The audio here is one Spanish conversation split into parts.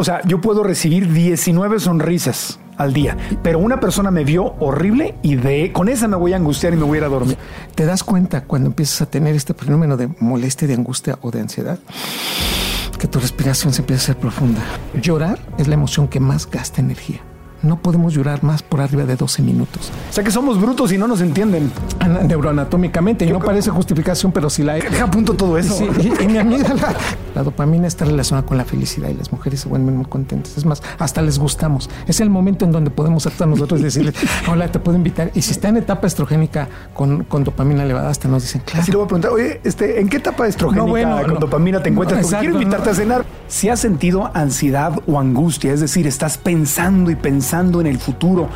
O sea, yo puedo recibir 19 sonrisas al día, pero una persona me vio horrible y de con esa me voy a angustiar y me voy a ir a dormir. ¿Te das cuenta cuando empiezas a tener este fenómeno de molestia, de angustia o de ansiedad? Que tu respiración se empieza a ser profunda. Llorar es la emoción que más gasta energía no podemos llorar más por arriba de 12 minutos. O sea que somos brutos y no nos entienden. Neuroanatómicamente, y no parece justificación, pero sí la. Deja punto todo eso. Sí, y, mi amiga, la, dopamina está relacionada con la felicidad y las mujeres se vuelven muy contentas. Es más, hasta les gustamos. Es el momento en donde podemos actuar nosotros y decirles, hola, te puedo invitar. Y si está en etapa estrogénica con, con dopamina elevada, hasta nos dicen, claro. Así le voy a preguntar, oye, este, ¿en qué etapa estrogénica con dopamina te encuentras? Porque quiero invitarte a cenar. Si has sentido ansiedad o angustia, es decir, estás pensando y pensando en el futuro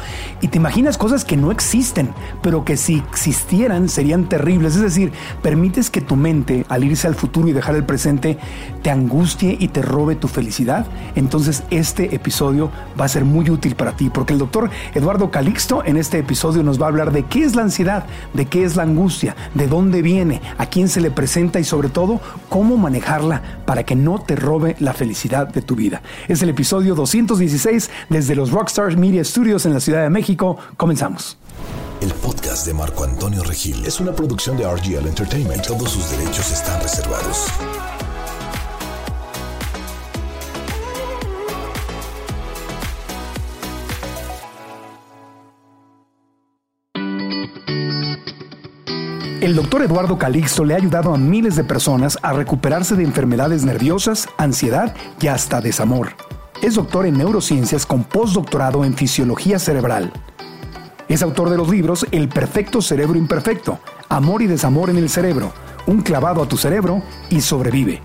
y te imaginas cosas que no existen, pero que si existieran serían terribles. Es decir, permites que tu mente, al irse al futuro y dejar el presente, te angustie y te robe tu felicidad. Entonces este episodio va a ser muy útil para ti, porque el doctor Eduardo Calixto en este episodio nos va a hablar de qué es la ansiedad, de qué es la angustia, de dónde viene, a quién se le presenta y sobre todo cómo manejarla para que no te robe la felicidad de tu vida. Es el episodio 216 desde los Rockstar Media Studios en la Ciudad de México. Comenzamos. El podcast de Marco Antonio Regil es una producción de RGL Entertainment. Todos sus derechos están reservados. El doctor Eduardo Calixto le ha ayudado a miles de personas a recuperarse de enfermedades nerviosas, ansiedad y hasta desamor. Es doctor en neurociencias con postdoctorado en fisiología cerebral. Es autor de los libros El perfecto cerebro imperfecto, Amor y desamor en el cerebro, Un clavado a tu cerebro y Sobrevive.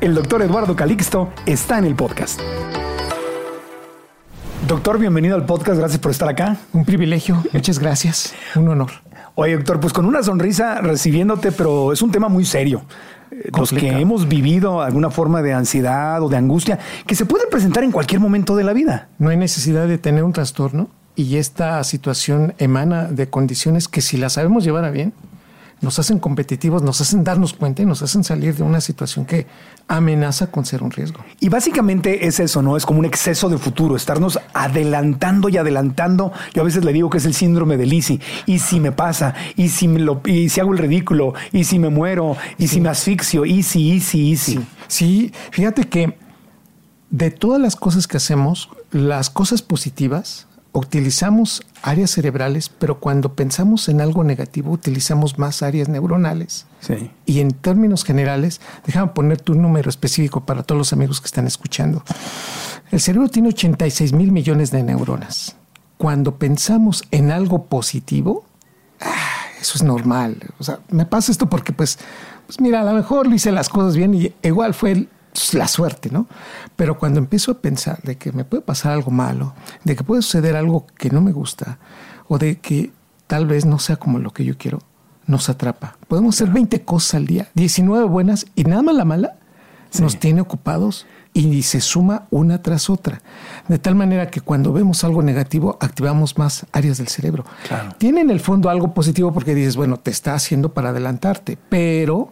El doctor Eduardo Calixto está en el podcast. Doctor, bienvenido al podcast, gracias por estar acá. Un privilegio, muchas gracias, un honor. Oye, doctor, pues con una sonrisa recibiéndote, pero es un tema muy serio los que hemos vivido alguna forma de ansiedad o de angustia que se puede presentar en cualquier momento de la vida. No hay necesidad de tener un trastorno y esta situación emana de condiciones que si las sabemos llevar a bien, nos hacen competitivos, nos hacen darnos cuenta y nos hacen salir de una situación que amenaza con ser un riesgo. Y básicamente es eso, ¿no? Es como un exceso de futuro, estarnos adelantando y adelantando. Yo a veces le digo que es el síndrome de Lisi. ¿Y si me pasa? ¿Y si, me lo, y si hago el ridículo? ¿Y si me muero? ¿Y si me asfixio? ¿Y si, y si, y si? Sí. sí, fíjate que de todas las cosas que hacemos, las cosas positivas utilizamos áreas cerebrales, pero cuando pensamos en algo negativo utilizamos más áreas neuronales. Sí. Y en términos generales, déjame poner tu número específico para todos los amigos que están escuchando. El cerebro tiene 86 mil millones de neuronas. Cuando pensamos en algo positivo, ah, eso es normal. O sea, me pasa esto porque pues, pues mira, a lo mejor le hice las cosas bien y igual fue el, la suerte, ¿no? Pero cuando empiezo a pensar de que me puede pasar algo malo, de que puede suceder algo que no me gusta, o de que tal vez no sea como lo que yo quiero, nos atrapa. Podemos hacer 20 cosas al día, 19 buenas y nada más la mala nos tiene ocupados y se suma una tras otra. De tal manera que cuando vemos algo negativo, activamos más áreas del cerebro. Tiene en el fondo algo positivo porque dices, bueno, te está haciendo para adelantarte, pero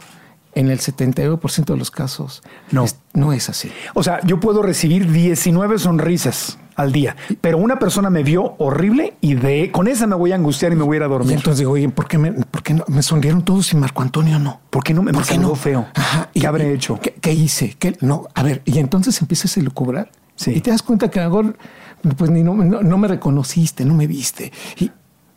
en el 79% de los casos no. Es, no es así. O sea, yo puedo recibir 19 sonrisas al día, pero una persona me vio horrible y de con esa me voy a angustiar y me voy a ir a dormir. Y entonces digo, oye, ¿por qué me, por qué no, me sonrieron todos y Marco Antonio no? ¿Por qué no me, ¿Por no? feo? Ajá, ¿Qué habré hecho? ¿qué, hice? ¿Qué? No, a ver, y entonces empiezas a lucubrar sí. y te das cuenta que a lo mejor pues ni no, no me reconociste, no me viste. Y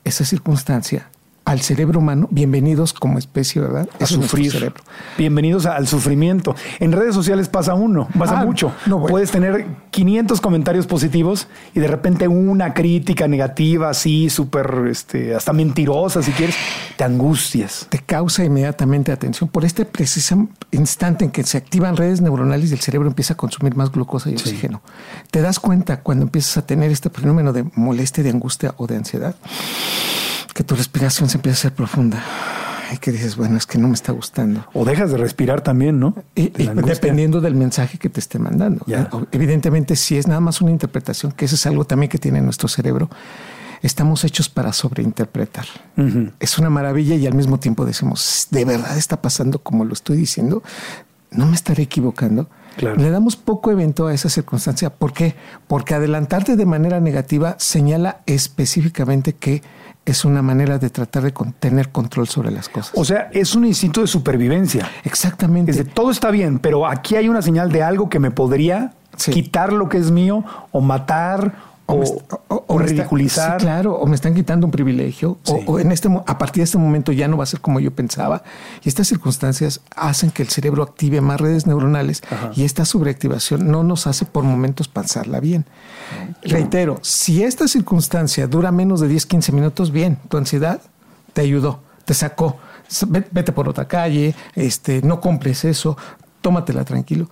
esa circunstancia al cerebro humano, bienvenidos como especie, ¿verdad? A sufrir. Cerebro. Bienvenidos al sufrimiento. En redes sociales pasa uno, pasa ah, mucho. No, Puedes tener 500 comentarios positivos y de repente una crítica negativa, así, súper, este, hasta mentirosa, si quieres, te angustias. Te causa inmediatamente atención. Por este preciso instante en que se activan redes neuronales y el cerebro empieza a consumir más glucosa y oxígeno. Te das cuenta cuando empiezas a tener este fenómeno de molestia, de angustia o de ansiedad que tu respiración se empieza a ser profunda y que dices, bueno, es que no me está gustando. O dejas de respirar también, ¿no? Y, dependiendo del mensaje que te esté mandando. Evidentemente, si es nada más una interpretación, que eso es algo también que tiene nuestro cerebro, estamos hechos para sobreinterpretar. Es una maravilla y al mismo tiempo decimos, ¿de verdad está pasando como lo estoy diciendo? ¿No me estaré equivocando? Le damos poco evento a esa circunstancia. ¿Por qué? Porque adelantarte de manera negativa señala específicamente que es una manera de tratar de tener control sobre las cosas. O sea, es un instinto de supervivencia. Exactamente. Es todo está bien, pero aquí hay una señal de algo que me podría quitar lo que es mío o matar o, ridiculizar. claro, o me están quitando un privilegio, o, en este, a partir de este momento ya no va a ser como yo pensaba. Y estas circunstancias hacen que el cerebro active más redes neuronales y esta sobreactivación no nos hace por momentos pasarla bien. Reitero, si esta circunstancia dura menos de 10, 15 minutos, bien, tu ansiedad te ayudó, te sacó. Vete por otra calle, este, no compres eso, tómatela tranquilo.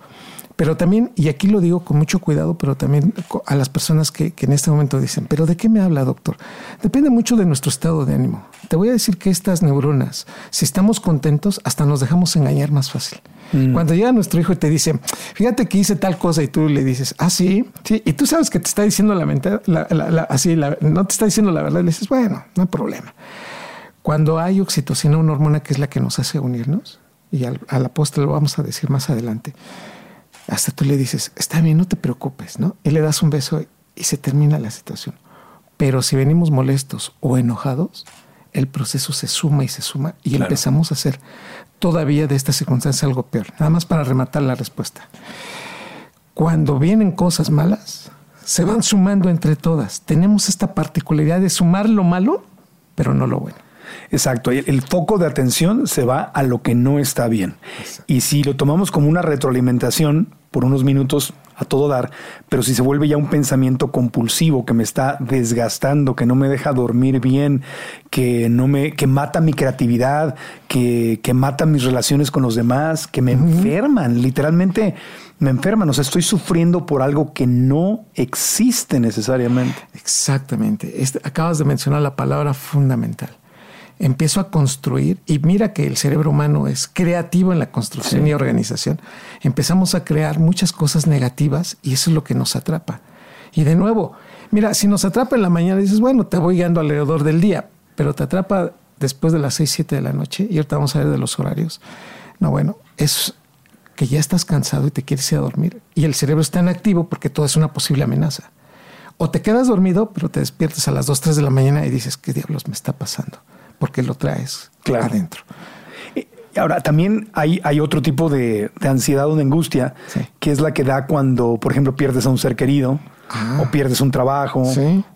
Pero también, y aquí lo digo con mucho cuidado, pero también a las personas que, en este momento dicen, pero ¿de qué me habla, doctor? Depende mucho de nuestro estado de ánimo. Te voy a decir que estas neuronas, si estamos contentos, hasta nos dejamos engañar más fácil. Mm. Cuando llega nuestro hijo y te dice, fíjate que hice tal cosa y tú le dices, ah, sí, sí, y tú sabes que te está diciendo la, la, así, no te está diciendo la verdad, le dices, bueno, no hay problema. Cuando hay oxitocina, una hormona que es la que nos hace unirnos, y al, a la postre lo vamos a decir más adelante, hasta tú le dices, está bien, no te preocupes, ¿no? Y le das un beso y se termina la situación. Pero si venimos molestos o enojados, el proceso se suma y se suma y empezamos a hacer todavía de esta circunstancia algo peor. Nada más para rematar la respuesta. Cuando vienen cosas malas, se van sumando entre todas. Tenemos esta particularidad de sumar lo malo, pero no lo bueno. Exacto, el, foco de atención se va a lo que no está bien. Y si lo tomamos como una retroalimentación por unos minutos a todo dar, pero si se vuelve ya un pensamiento compulsivo que me está desgastando, que no me deja dormir bien, que no me, que mata mi creatividad, que, que mata mis relaciones con los demás, que me enferman, literalmente me enferman, o sea, estoy sufriendo por algo que no existe necesariamente. Exactamente. Este, acabas de mencionar la palabra fundamental empiezo a construir, y mira que el cerebro humano es creativo en la construcción y organización, empezamos a crear muchas cosas negativas y eso es lo que nos atrapa. Y de nuevo, mira, si nos atrapa en la mañana, dices, bueno, te voy guiando alrededor del día, pero te atrapa después de las 6, 7 de la noche, y ahorita vamos a ver de los horarios. No, bueno, es que ya estás cansado y te quieres ir a dormir, y el cerebro está en activo porque todo es una posible amenaza. O te quedas dormido, pero te despiertas a las 2, 3 de la mañana y dices, ¿qué diablos me está pasando? Porque lo traes adentro. Ahora, también hay, hay otro tipo de, ansiedad o de angustia, que es la que da cuando, por ejemplo, pierdes a un ser querido, ah. o pierdes un trabajo,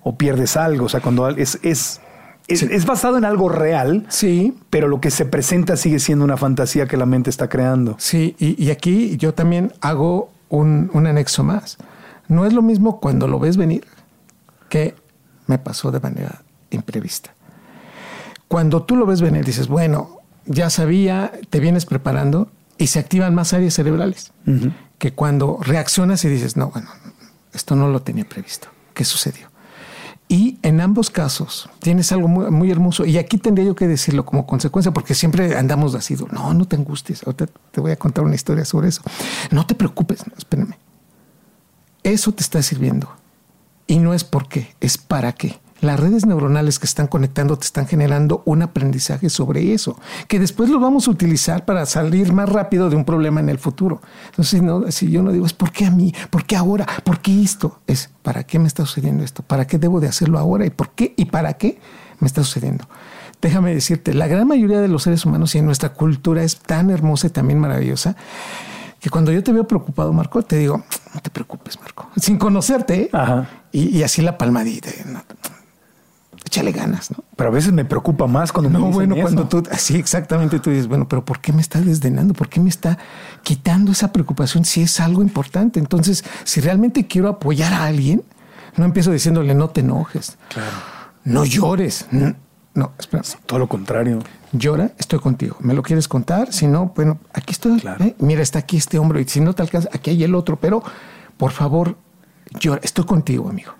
o pierdes algo. O sea, cuando es, es, es, basado en algo real, sí. pero lo que se presenta sigue siendo una fantasía que la mente está creando. Sí, y, aquí yo también hago un, un anexo más. No es lo mismo cuando lo ves venir que me pasó de manera imprevista. Cuando tú lo ves venir, dices, bueno, ya sabía, te vienes preparando y se activan más áreas cerebrales que cuando reaccionas y dices, no, bueno, esto no lo tenía previsto. ¿Qué sucedió? Y en ambos casos tienes algo muy, hermoso. Y aquí tendría yo que decirlo como consecuencia, porque siempre andamos así, no, no te angusties. Ahorita te voy a contar una historia sobre eso. No te preocupes, espérame. Eso te está sirviendo. Y no es por qué, es para qué las redes neuronales que están conectando te están generando un aprendizaje sobre eso, que después lo vamos a utilizar para salir más rápido de un problema en el futuro. Entonces, no, si yo no digo, es ¿por qué a mí? ¿Por qué ahora? ¿Por qué esto? Es ¿para qué me está sucediendo esto? ¿Para qué debo de hacerlo ahora? ¿Y por qué? ¿Y para qué me está sucediendo? Déjame decirte, la gran mayoría de los seres humanos y en nuestra cultura es tan hermosa y también maravillosa que cuando yo te veo preocupado, Marco, te digo, no te preocupes, Marco, sin conocerte. ¿eh? Y, así la palmadita échale ganas, ¿no? Pero a veces me preocupa más cuando no, bueno, cuando tú, así exactamente tú dices, bueno, pero ¿por qué me está desdenando? ¿Por qué me está quitando esa preocupación si es algo importante? Entonces, si realmente quiero apoyar a alguien, no empiezo diciéndole, no te enojes. Claro. No llores. No, espera. Todo lo contrario. Llora, estoy contigo. ¿Me lo quieres contar? Si no, bueno, aquí estoy. ¿eh? Mira, está aquí este hombro y si no te alcanza, aquí hay el otro. Pero, por favor, llora. Estoy contigo, amigo.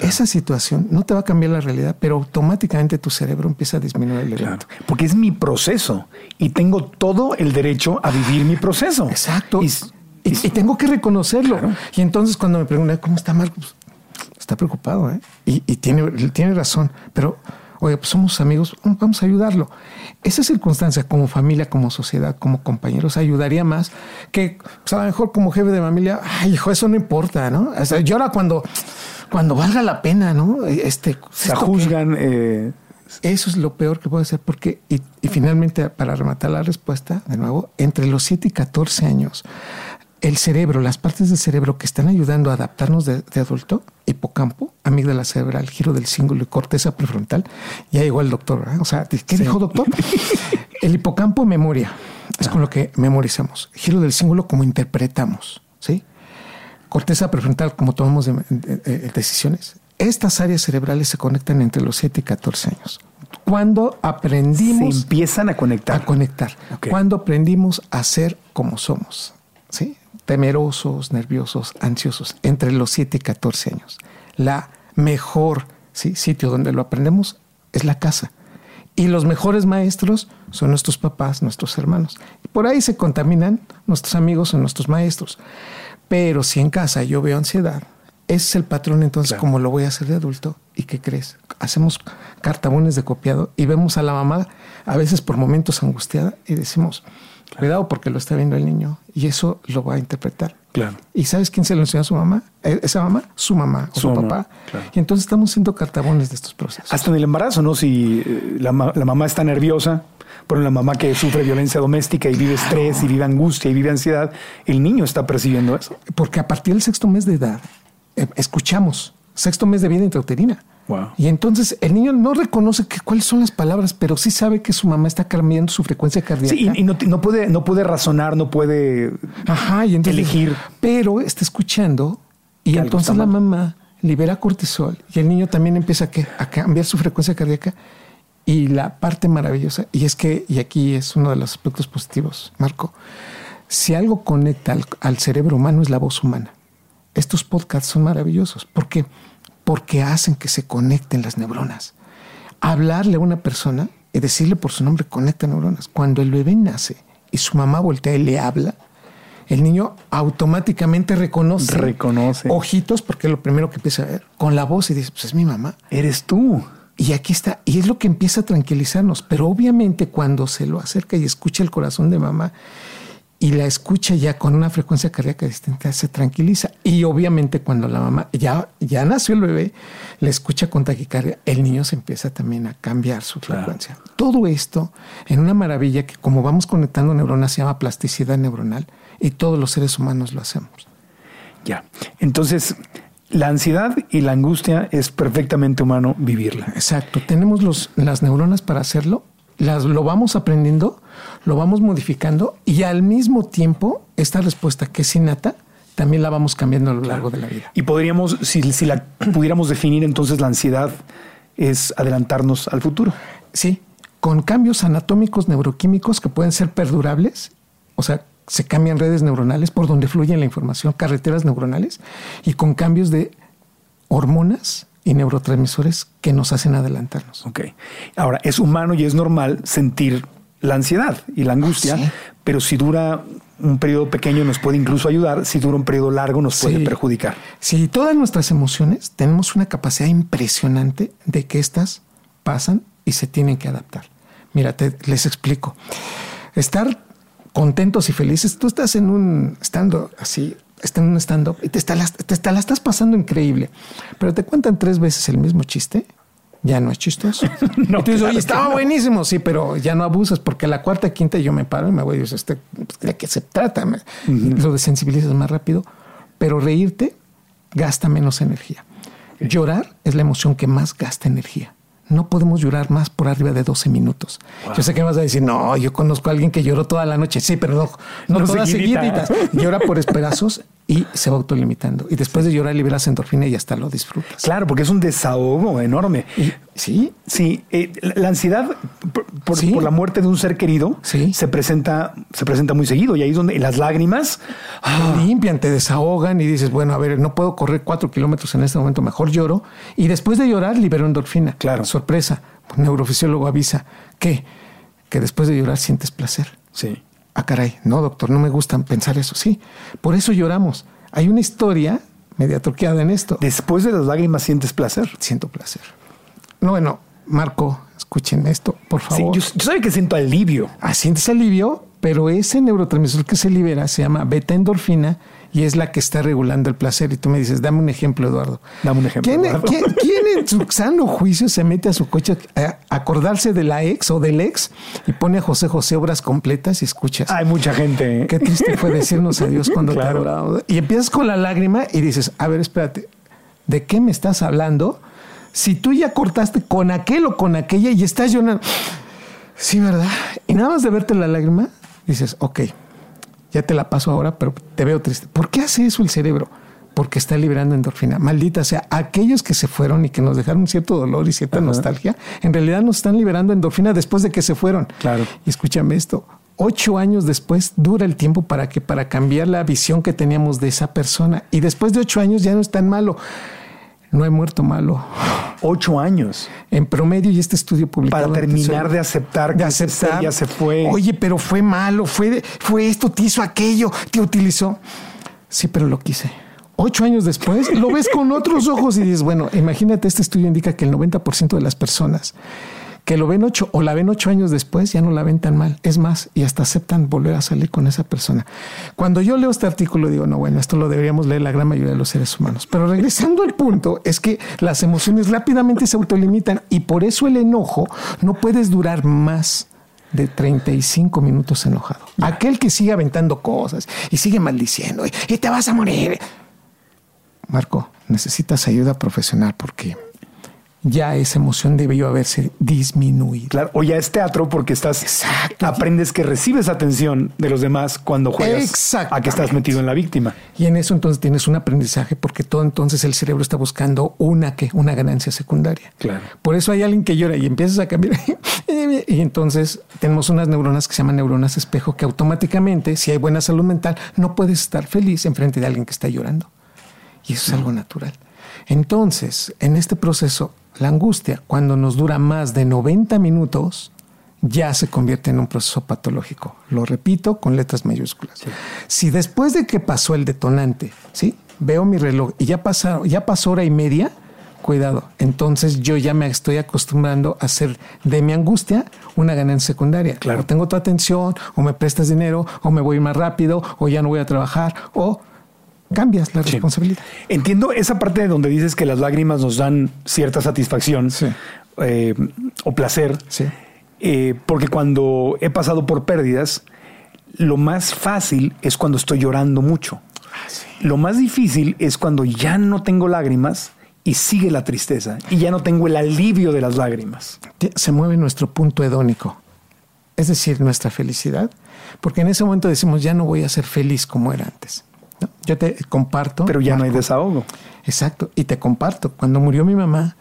Esa situación no te va a cambiar la realidad, pero automáticamente tu cerebro empieza a disminuir el evento. porque es mi proceso y tengo todo el derecho a vivir mi proceso. Exacto. Y, tengo que reconocerlo. Y entonces cuando me preguntan, ¿cómo está Marcos? Está preocupado, ¿eh? Y, tiene, tiene razón. Pero, Oye, pues somos amigos, mm, vamos a ayudarlo. Esa circunstancia, como familia, como sociedad, como compañeros, ayudaría más que, pues a lo mejor como jefe de familia, ay, hijo, eso no importa, ¿no? O sea, llora cuando, cuando valga la pena, ¿no? Este, Se juzgan. Eh, eso es lo peor que puede ser, porque, y, y, finalmente, para rematar la respuesta, de nuevo, entre los 7 y 14 años, el cerebro, las partes del cerebro que están ayudando a adaptarnos de, adulto, hipocampo, amígdala cerebral, giro del cíngulo y corteza prefrontal, ya llegó el doctor. O sea, ¿qué dijo doctor? el hipocampo, memoria, es con lo que memorizamos. Giro del cíngulo, como interpretamos, ¿sí? Corteza prefrontal, como tomamos decisiones. Estas áreas cerebrales se conectan entre los 7 y 14 años. Cuando aprendimos... Se empiezan a conectar. A conectar. Cuando aprendimos a ser como somos. ¿Sí? temerosos, nerviosos, ansiosos, entre los 7 y 14 años. La mejor sitio donde lo aprendemos es la casa. Y los mejores maestros son nuestros papás, nuestros hermanos. Por ahí se contaminan nuestros amigos o nuestros maestros. Pero si en casa yo veo ansiedad, ese es el patrón entonces como lo voy a hacer de adulto. ¿Y qué crees? Hacemos cartabones de copiado y vemos a la mamá a veces por momentos angustiada y decimos, Cuidado porque lo está viendo el niño y eso lo va a interpretar. Claro. ¿Y sabes quién se lo enseñó a su mamá? ¿E-, ¿Esa mamá? Su mamá o su, papá. Y entonces estamos siendo cartabones de estos procesos. Hasta en el embarazo, ¿no? Si eh, la, mamá está nerviosa, pero la mamá que sufre violencia doméstica y vive estrés y vive angustia y vive ansiedad, el niño está percibiendo eso. Porque a partir del sexto mes de edad, eh, escuchamos, sexto mes de vida intrauterina y entonces el niño no reconoce que, cuáles son las palabras, pero sí sabe que su mamá está cambiando su frecuencia cardíaca. Sí, y, no, puede, no puede razonar, no puede elegir. Pero está escuchando y entonces la mamá libera cortisol y el niño también empieza a, a cambiar su frecuencia cardíaca. Y la parte maravillosa, y es que, y aquí es uno de los aspectos positivos, Marco, si algo conecta al, al cerebro humano es la voz humana. Estos podcasts son maravillosos. ¿Por qué? Porque hacen que se conecten las neuronas. Hablarle a una persona y decirle por su nombre conecta neuronas. Cuando el bebé nace y su mamá voltea y le habla, el niño automáticamente reconoce, reconoce ojitos, porque es lo primero que empieza a ver, con la voz y dice, pues es mi mamá. Eres tú. Y aquí está, y es lo que empieza a tranquilizarnos, pero obviamente cuando se lo acerca y escucha el corazón de mamá y la escucha ya con una frecuencia cardíaca distinta, se tranquiliza. Y obviamente cuando la mamá ya, ya nació el bebé, la escucha con taquicardia, el niño se empieza también a cambiar su frecuencia. Todo esto en una maravilla que como vamos conectando neuronas se llama plasticidad neuronal y todos los seres humanos lo hacemos. Ya, entonces la ansiedad y la angustia es perfectamente humano vivirla. Exacto, tenemos los, las neuronas para hacerlo las, lo vamos aprendiendo, lo vamos modificando y al mismo tiempo esta respuesta que es innata, también la vamos cambiando a lo largo de la vida. Y podríamos, si, si la pudiéramos definir, entonces la ansiedad es adelantarnos al futuro. Sí, con cambios anatómicos neuroquímicos que pueden ser perdurables, o sea, se cambian redes neuronales por donde fluye la información, carreteras neuronales, y con cambios de hormonas y neurotransmisores que nos hacen adelantarnos. Ok. Ahora, es humano y es normal sentir la ansiedad y la angustia, pero si dura un periodo pequeño nos puede incluso ayudar, si dura un periodo largo nos puede perjudicar. Sí, todas nuestras emociones tenemos una capacidad impresionante de que estas pasan y se tienen que adaptar. Mira, les explico. Estar contentos y felices, tú estás en un estando así está en un stand-up y te, está, te la estás pasando increíble, pero te cuentan tres veces el mismo chiste, ya no es chistoso. no, estaba buenísimo, sí, pero ya no abusas porque la cuarta, quinta yo me paro y me voy y digo, este, pues, ¿de qué se trata? Lo desensibilizas más rápido, pero reírte gasta menos energía. Llorar es la emoción que más gasta energía no podemos llorar más por arriba de 12 minutos. Yo sé que vas a decir, no, yo conozco a alguien que lloró toda la noche. Sí, pero no, no, todas seguiditas. Llora por espedazos y se va autolimitando. Y después de llorar liberas endorfina y hasta lo disfrutas. Claro, porque es un desahogo enorme. sí. Sí. Eh, la ansiedad por, la muerte de un ser querido se, presenta, se presenta muy seguido. Y ahí es donde las lágrimas ah. limpian, te desahogan y dices, bueno, a ver, no puedo correr cuatro kilómetros en este momento, mejor lloro. Y después de llorar libero endorfina. Claro sorpresa, un neurofisiólogo avisa que, que después de llorar sientes placer. Sí. Ah, caray, no, doctor, no me gusta pensar eso. Sí, por eso lloramos. Hay una historia media truqueada en esto. Después de las lágrimas sientes placer. Siento placer. No, bueno, Marco, escuchen esto, por favor. yo, yo que siento alivio. Ah, sientes alivio, pero ese neurotransmisor que se libera se llama beta endorfina y es la que está regulando el placer. Y tú me dices, dame un ejemplo, Eduardo. Dame un ejemplo. ¿Quién, en su sano juicio se mete a su coche a acordarse de la ex o del ex y pone a José José obras completas y escuchas? Hay mucha gente. ¿eh? Qué triste fue decirnos adiós cuando te adoraba. Y empiezas con la lágrima y dices, a ver, espérate, ¿de qué me estás hablando? Si tú ya cortaste con aquel o con aquella y estás llorando. Sí, ¿verdad? Y nada más de verte la lágrima, dices, ok, ya te la paso ahora, pero te veo triste. ¿Por qué hace eso el cerebro? Porque está liberando endorfina. Maldita sea, aquellos que se fueron y que nos dejaron cierto dolor y cierta nostalgia, en realidad nos están liberando endorfina después de que se fueron. Claro. Y escúchame esto, ocho años después dura el tiempo para que para cambiar la visión que teníamos de esa persona. Y después de ocho años ya no es tan malo. No he muerto malo. Ocho años. En promedio, y este estudio publicado. Para terminar de aceptar que de aceptar, ya se fue. Oye, pero fue malo, fue, fue esto, te hizo aquello, te utilizó. Sí, pero lo quise. Ocho años después, lo ves con otros ojos y dices, bueno, imagínate, este estudio indica que el 90% de las personas que lo ven ocho o la ven ocho años después, ya no la ven tan mal. Es más, y hasta aceptan volver a salir con esa persona. Cuando yo leo este artículo, digo, no, bueno, esto lo deberíamos leer la gran mayoría de los seres humanos. Pero regresando al punto, es que las emociones rápidamente se autolimitan y por eso el enojo no puedes durar más de 35 minutos enojado. Aquel que sigue aventando cosas y sigue maldiciendo y te vas a morir. Marco, necesitas ayuda profesional porque ya esa emoción debió haberse disminuido. Claro, o ya es teatro porque estás aprendes que recibes atención de los demás cuando juegas a que estás metido en la víctima. Y en eso entonces tienes un aprendizaje porque todo entonces el cerebro está buscando una que una ganancia secundaria. Claro. Por eso hay alguien que llora y empiezas a cambiar y entonces tenemos unas neuronas que se llaman neuronas espejo que automáticamente, si hay buena salud mental, no puedes estar feliz enfrente de alguien que está llorando. Y eso es algo natural. Entonces, en este proceso la angustia, cuando nos dura más de 90 minutos, ya se convierte en un proceso patológico. Lo repito con letras mayúsculas. Si después de que pasó el detonante, ¿sí? veo mi reloj y ya, pasó, ya pasó hora y media, cuidado. Entonces yo ya me estoy acostumbrando a hacer de mi angustia una ganancia secundaria. Claro. O tengo tu atención, o me prestas dinero, o me voy más rápido, o ya no voy a trabajar, o cambias la responsabilidad. Entiendo esa parte de donde dices que las lágrimas nos dan cierta satisfacción eh, o placer, eh, porque cuando he pasado por pérdidas, lo más fácil es cuando estoy llorando mucho. Ah, lo más difícil es cuando ya no tengo lágrimas y sigue la tristeza y ya no tengo el alivio de las lágrimas. Se mueve nuestro punto hedónico, es decir, nuestra felicidad, porque en ese momento decimos ya no voy a ser feliz como era antes. Yo te comparto. Pero ya no hay desahogo. Exacto. Y te comparto. Cuando murió mi mamá,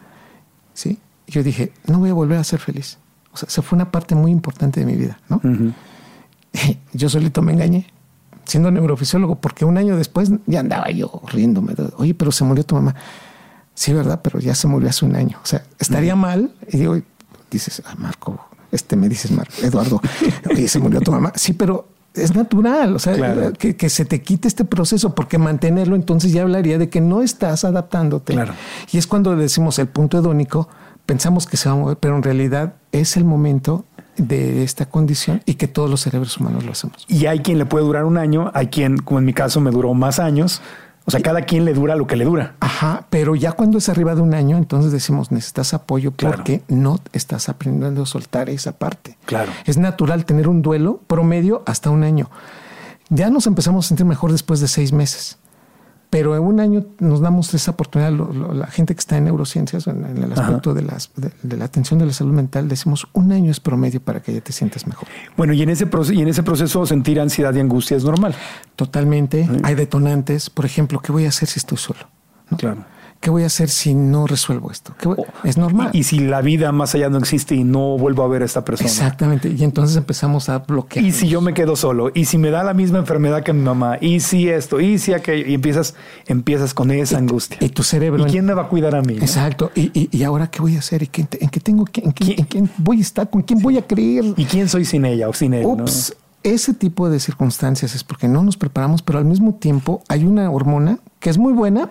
¿sí? yo dije, no voy a volver a ser feliz. O sea, se fue una parte muy importante de mi vida, ¿no? Yo solito me engañé, siendo neurofisiólogo, porque un año después ya andaba yo riéndome. Oye, pero se murió tu mamá. Sí, ¿verdad? Pero ya se murió hace un año. O sea, estaría mal. Y digo, dices, ah, Marco, este me dices, Marco, Eduardo, oye, se murió tu mamá. Sí, pero es natural, o sea, que, se te quite este proceso, porque mantenerlo entonces ya hablaría de que no estás adaptándote. Claro. Y es cuando decimos el punto hedónico, pensamos que se va a mover, pero en realidad es el momento de esta condición y que todos los cerebros humanos lo hacemos. Y hay quien le puede durar un año, hay quien, como en mi caso, me duró más años, o sea, cada quien le dura lo que le dura. Ajá, pero ya cuando es arriba de un año, entonces decimos, necesitas apoyo porque no estás aprendiendo a soltar esa parte. Claro. Es natural tener un duelo promedio hasta un año. Ya nos empezamos a sentir mejor después de seis meses pero en un año nos damos esa oportunidad, la gente que está en neurociencias, en, el aspecto de, las, de, la atención de la salud mental, decimos un año es promedio para que ya te sientas mejor. Bueno, y en ese, proceso, y en ese proceso sentir ansiedad y angustia es normal. Totalmente. Hay detonantes. Por ejemplo, ¿qué voy a hacer si estoy solo? Claro. ¿Qué voy a hacer si no resuelvo esto? es normal. Y, si la vida más allá no existe y no vuelvo a ver a esta persona. Exactamente. Y entonces empezamos a bloquear. Y si yo me quedo solo, y si me da la misma enfermedad que mi mamá, y si esto, y si aquello, y empiezas, empiezas con esa angustia. Y tu cerebro. ¿Y quién me va a cuidar a mí? Exacto. Y, ahora qué voy a hacer? ¿Y en qué tengo que, en, quién voy a estar? ¿Con quién voy a creer? ¿Y quién soy sin ella o sin él? Ups. Ese tipo de circunstancias es porque no nos preparamos, pero al mismo tiempo hay una hormona que es muy buena,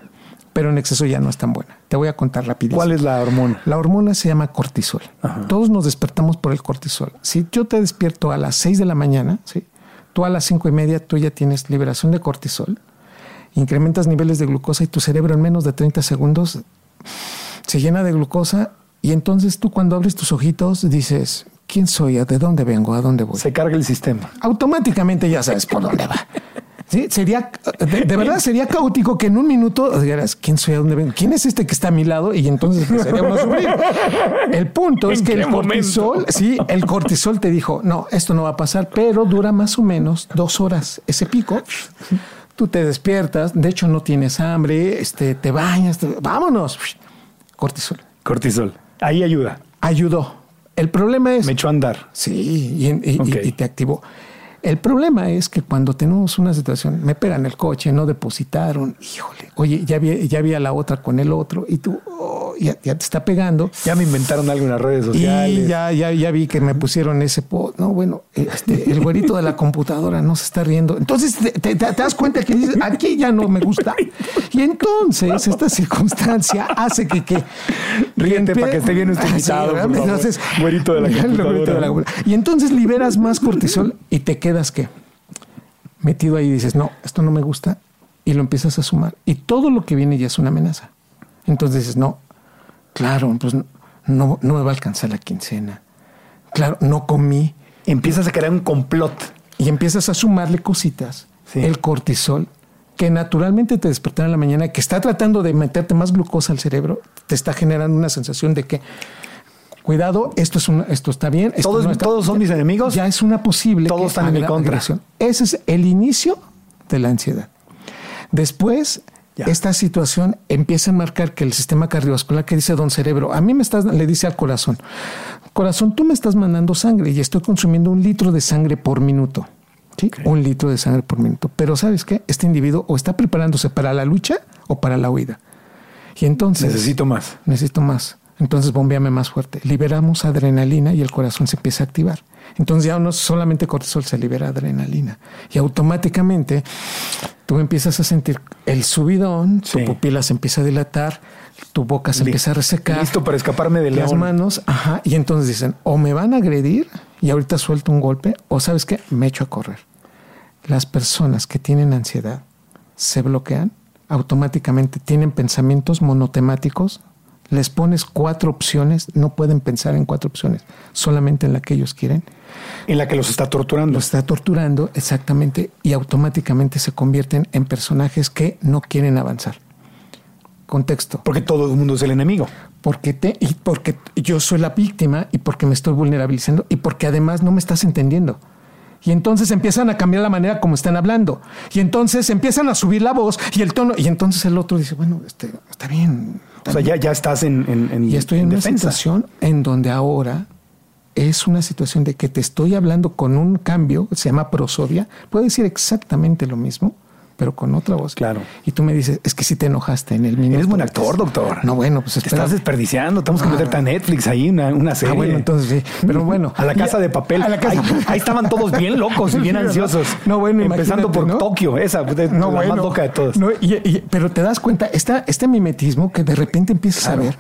pero en exceso ya no es tan buena. Te voy a contar rapidísimo. ¿Cuál es la hormona? La hormona se llama cortisol. Todos nos despertamos por el cortisol. Si yo te despierto a las 6 de la mañana, ¿sí? tú a las cinco y media tú ya tienes liberación de cortisol, incrementas niveles de glucosa y tu cerebro en menos de 30 segundos se llena de glucosa y entonces tú cuando abres tus ojitos dices, ¿quién soy? ¿De dónde vengo? ¿A dónde voy? Se carga el sistema. Automáticamente ya sabes por dónde va. Sí, sería, de, verdad sería caótico que en un minuto dijeras, ¿quién soy? ¿A dónde vengo? ¿Quién es este que está a mi lado? Y entonces sería uno sufrir. El punto es que el cortisol, sí, el cortisol te dijo, no, esto no va a pasar, pero dura más o menos dos horas ese pico. Tú te despiertas, de hecho no tienes hambre, este, te bañas, vámonos. Cortisol. Cortisol. Ahí ayuda. Ayudó. El problema es... Me echó a andar. Sí, y te activó. El problema es que cuando tenemos una situación, me pegan el coche, no depositaron, híjole, oye, ya vi, ya vi a la otra con el otro y tú, oh, ya, te está pegando. Ya me inventaron algo en las redes sociales. Y ya, ya, ya vi que me pusieron ese post. No, bueno, este, el güerito de la computadora no se está riendo. Entonces te, das cuenta que dices, aquí ya no me gusta. Y entonces esta circunstancia hace que... que Ríente para que esté bien nuestro invitado. Entonces, güerito de la computadora. Y entonces liberas más cortisol y te queda quedas que metido ahí dices, no, esto no me gusta, y lo empiezas a sumar. Y todo lo que viene ya es una amenaza. Entonces dices, no, claro, pues no, no, me va a alcanzar la quincena. Claro, no comí. Empiezas a crear un complot. Y empiezas a sumarle cositas. El cortisol, que naturalmente te despertará en la mañana, que está tratando de meterte más glucosa al cerebro, te está generando una sensación de que cuidado, esto, es esto está bien. ¿Todos, ¿Todos son mis enemigos? Ya es una posible. Todos están en mi contra. Ese es el inicio de la ansiedad. Después, esta situación empieza a marcar que el sistema cardiovascular que dice don cerebro, a mí me estás, le dice al corazón, corazón, tú me estás mandando sangre y estoy consumiendo un litro de sangre por minuto. ¿sí? Un litro de sangre por minuto. Pero ¿sabes qué? Este individuo o está preparándose para la lucha o para la huida. Y entonces... Necesito más. Necesito más. Entonces bombeame más fuerte. Liberamos adrenalina y el corazón se empieza a activar. Entonces ya no solamente cortisol, se libera adrenalina. Y automáticamente tú empiezas a sentir el subidón, tu pupila se empieza a dilatar, tu boca se empieza a resecar. Listo para escaparme de las manos. Ajá. Y entonces dicen, o me van a agredir y ahorita suelto un golpe, o sabes qué, me echo a correr. Las personas que tienen ansiedad se bloquean automáticamente, tienen pensamientos monotemáticos les pones cuatro opciones, no pueden pensar en cuatro opciones, solamente en la que ellos quieren. En la que los está torturando. Los está torturando, exactamente, y automáticamente se convierten en personajes que no quieren avanzar. Contexto. Porque todo el mundo es el enemigo. Porque, te, y porque yo soy la víctima y porque me estoy vulnerabilizando y porque además no me estás entendiendo. Y entonces empiezan a cambiar la manera como están hablando. Y entonces empiezan a subir la voz y el tono. Y entonces el otro dice, bueno, este, está bien, o sea, ya, ya estás en, en, Y estoy en, una situación en donde ahora es una situación de que te estoy hablando con un cambio, se llama prosodia, puedo decir exactamente lo mismo, pero con otra voz. Claro. Y tú me dices, es que si te enojaste en el minuto. Eres buen actor, doctor. No, bueno, pues Te estás desperdiciando. Tenemos que meterte a Netflix ahí, una, una ah, serie. Ah, bueno, entonces sí. Pero bueno. A la casa de papel. A la casa. Ahí, estaban todos bien locos y bien ansiosos. No, bueno, Empezando por Tokio, esa, no, la más loca de todas. No, pero te das cuenta, está este mimetismo que de repente empiezas a ver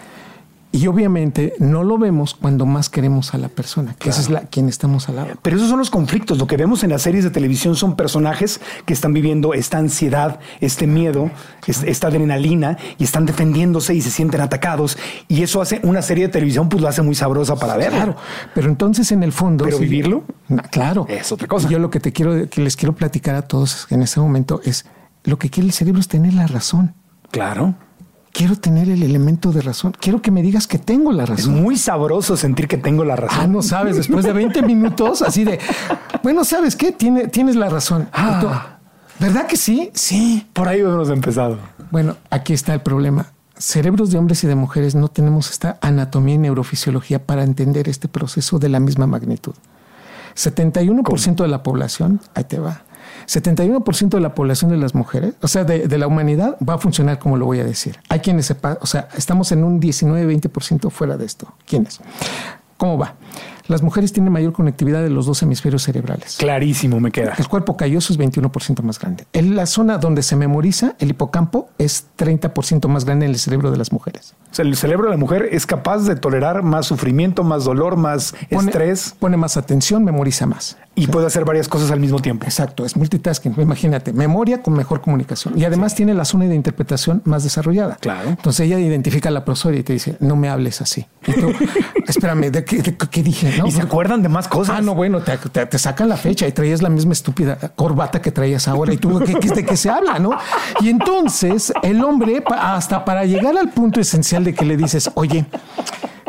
y obviamente no lo vemos cuando más queremos a la persona, que esa es la quien estamos al lado. Pero esos son los conflictos. Lo que vemos en las series de televisión son personajes que están viviendo esta ansiedad, este miedo, esta adrenalina y están defendiéndose y se sienten atacados. Y eso hace una serie de televisión, pues lo hace muy sabrosa para ver. Claro. Pero entonces en el fondo. Pero vivirlo. claro. Es otra cosa. Yo lo que te quiero, que les quiero platicar a todos en este momento es lo que quiere el cerebro es tener la razón. Claro quiero tener el elemento de razón. Quiero que me digas que tengo la razón. Es muy sabroso sentir que tengo la razón. Ah, no sabes, después de 20 minutos, así de, bueno, ¿sabes qué? tienes la razón. Ah, ¿Verdad que sí? Sí. Por ahí hemos empezado. Bueno, aquí está el problema. Cerebros de hombres y de mujeres no tenemos esta anatomía y neurofisiología para entender este proceso de la misma magnitud. 71% de la población, ahí te va, 71% de la población de las mujeres, o sea, de, la humanidad, va a funcionar como lo voy a decir. Hay quienes sepan, o sea, estamos en un 19-20% fuera de esto. ¿Quiénes? ¿Cómo va? las mujeres tienen mayor conectividad de los dos hemisferios cerebrales. Clarísimo, me queda. El cuerpo calloso es 21% más grande. En la zona donde se memoriza, el hipocampo, es 30% más grande en el cerebro de las mujeres. O sea, el cerebro de la mujer es capaz de tolerar más sufrimiento, más dolor, más estrés. Pone más atención, memoriza más. Y puede hacer varias cosas al mismo tiempo. Exacto, es multitasking. Imagínate, memoria con mejor comunicación. Y además tiene la zona de interpretación más desarrollada. Claro. Entonces ella identifica a la profesora y te dice, no me hables así. Y tú, espérame, ¿de qué, dije? ¿Y se acuerdan de más cosas? Ah, no, bueno, te, sacan la fecha y traías la misma estúpida corbata que traías ahora y tú, ¿de qué se habla? ¿no? Y entonces el hombre, hasta para llegar al punto esencial de que le dices, oye,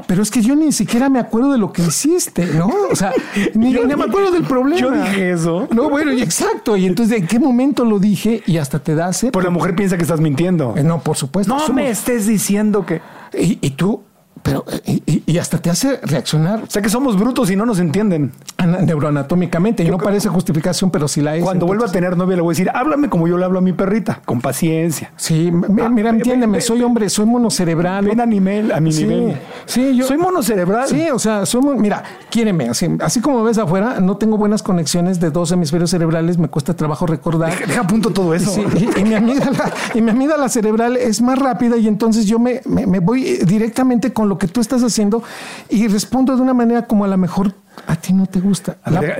pero es que yo ni siquiera me acuerdo de lo que hiciste, ¿no? O sea, ni, me acuerdo del problema. Yo dije eso. No, bueno, y exacto. Y entonces, ¿en qué momento lo dije? Y hasta te da Pues la mujer piensa que estás mintiendo. Eh, no, por supuesto. No me estés diciendo que. y tú, pero, y, hasta te hace reaccionar. O sea que somos brutos y no nos entienden. Neuroanatómicamente. Y no parece justificación, pero si la es. Cuando vuelva a tener novia, le voy a decir, háblame como yo le hablo a mi perrita, con paciencia. Sí, mira, ah, entiéndeme, soy hombre, soy monocerebral. Ven a, nivel, a mi nivel. Sí, yo. Soy monocerebral. Sí, o sea, somos, mira, quiéreme. Así, así como ves afuera, no tengo buenas conexiones de dos hemisferios cerebrales, me cuesta trabajo recordar. Deja, a punto todo eso. y, mi amiga la, y mi amiga la cerebral es más rápida y entonces yo me, me voy directamente con lo que tú estás haciendo y respondo de una manera como a lo mejor a ti no te gusta.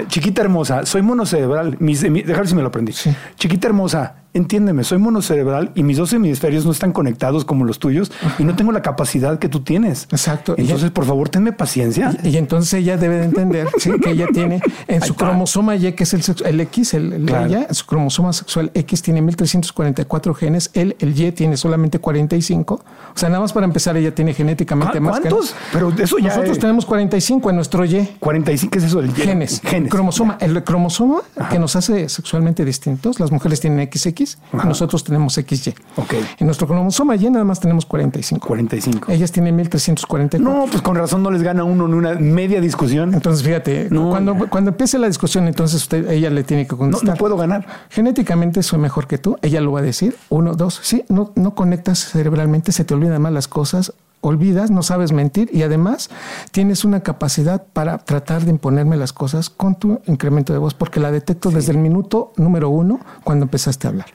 chiquita hermosa, soy monocerebral. Mis, si me lo aprendí. Chiquita hermosa, entiéndeme, soy monocerebral y mis dos hemisferios no están conectados como los tuyos y no tengo la capacidad que tú tienes. Exacto. Entonces, por favor, tenme paciencia. Y, entonces ella debe de entender que ella tiene en su cromosoma Y, que es el, X, el, ella, su cromosoma sexual X tiene 1344 genes, él, el Y tiene solamente 45. O sea, nada más para empezar, ella tiene genéticamente más. ¿Cuántos? Pero eso ya. Nosotros tenemos 45 en nuestro Y. 45, ¿qué es eso? El Genes. Genes. Cromosoma. El cromosoma que nos hace sexualmente distintos. Las mujeres tienen XX nosotros tenemos XY. Ok. En nuestro cromosoma Y nada más tenemos 45. 45. Ellas tienen 1344. No, pues con razón no les gana uno en una media discusión. Entonces, fíjate, cuando, cuando empiece la discusión, entonces usted, ella le tiene que contestar. No, no, puedo ganar. Genéticamente soy mejor que tú. Ella lo va a decir. Uno, dos. Sí, no, no conectas cerebralmente, se te olvidan más las cosas olvidas, no sabes mentir y además tienes una capacidad para tratar de imponerme las cosas con tu incremento de voz, porque la detecto desde el minuto número uno cuando empezaste a hablar.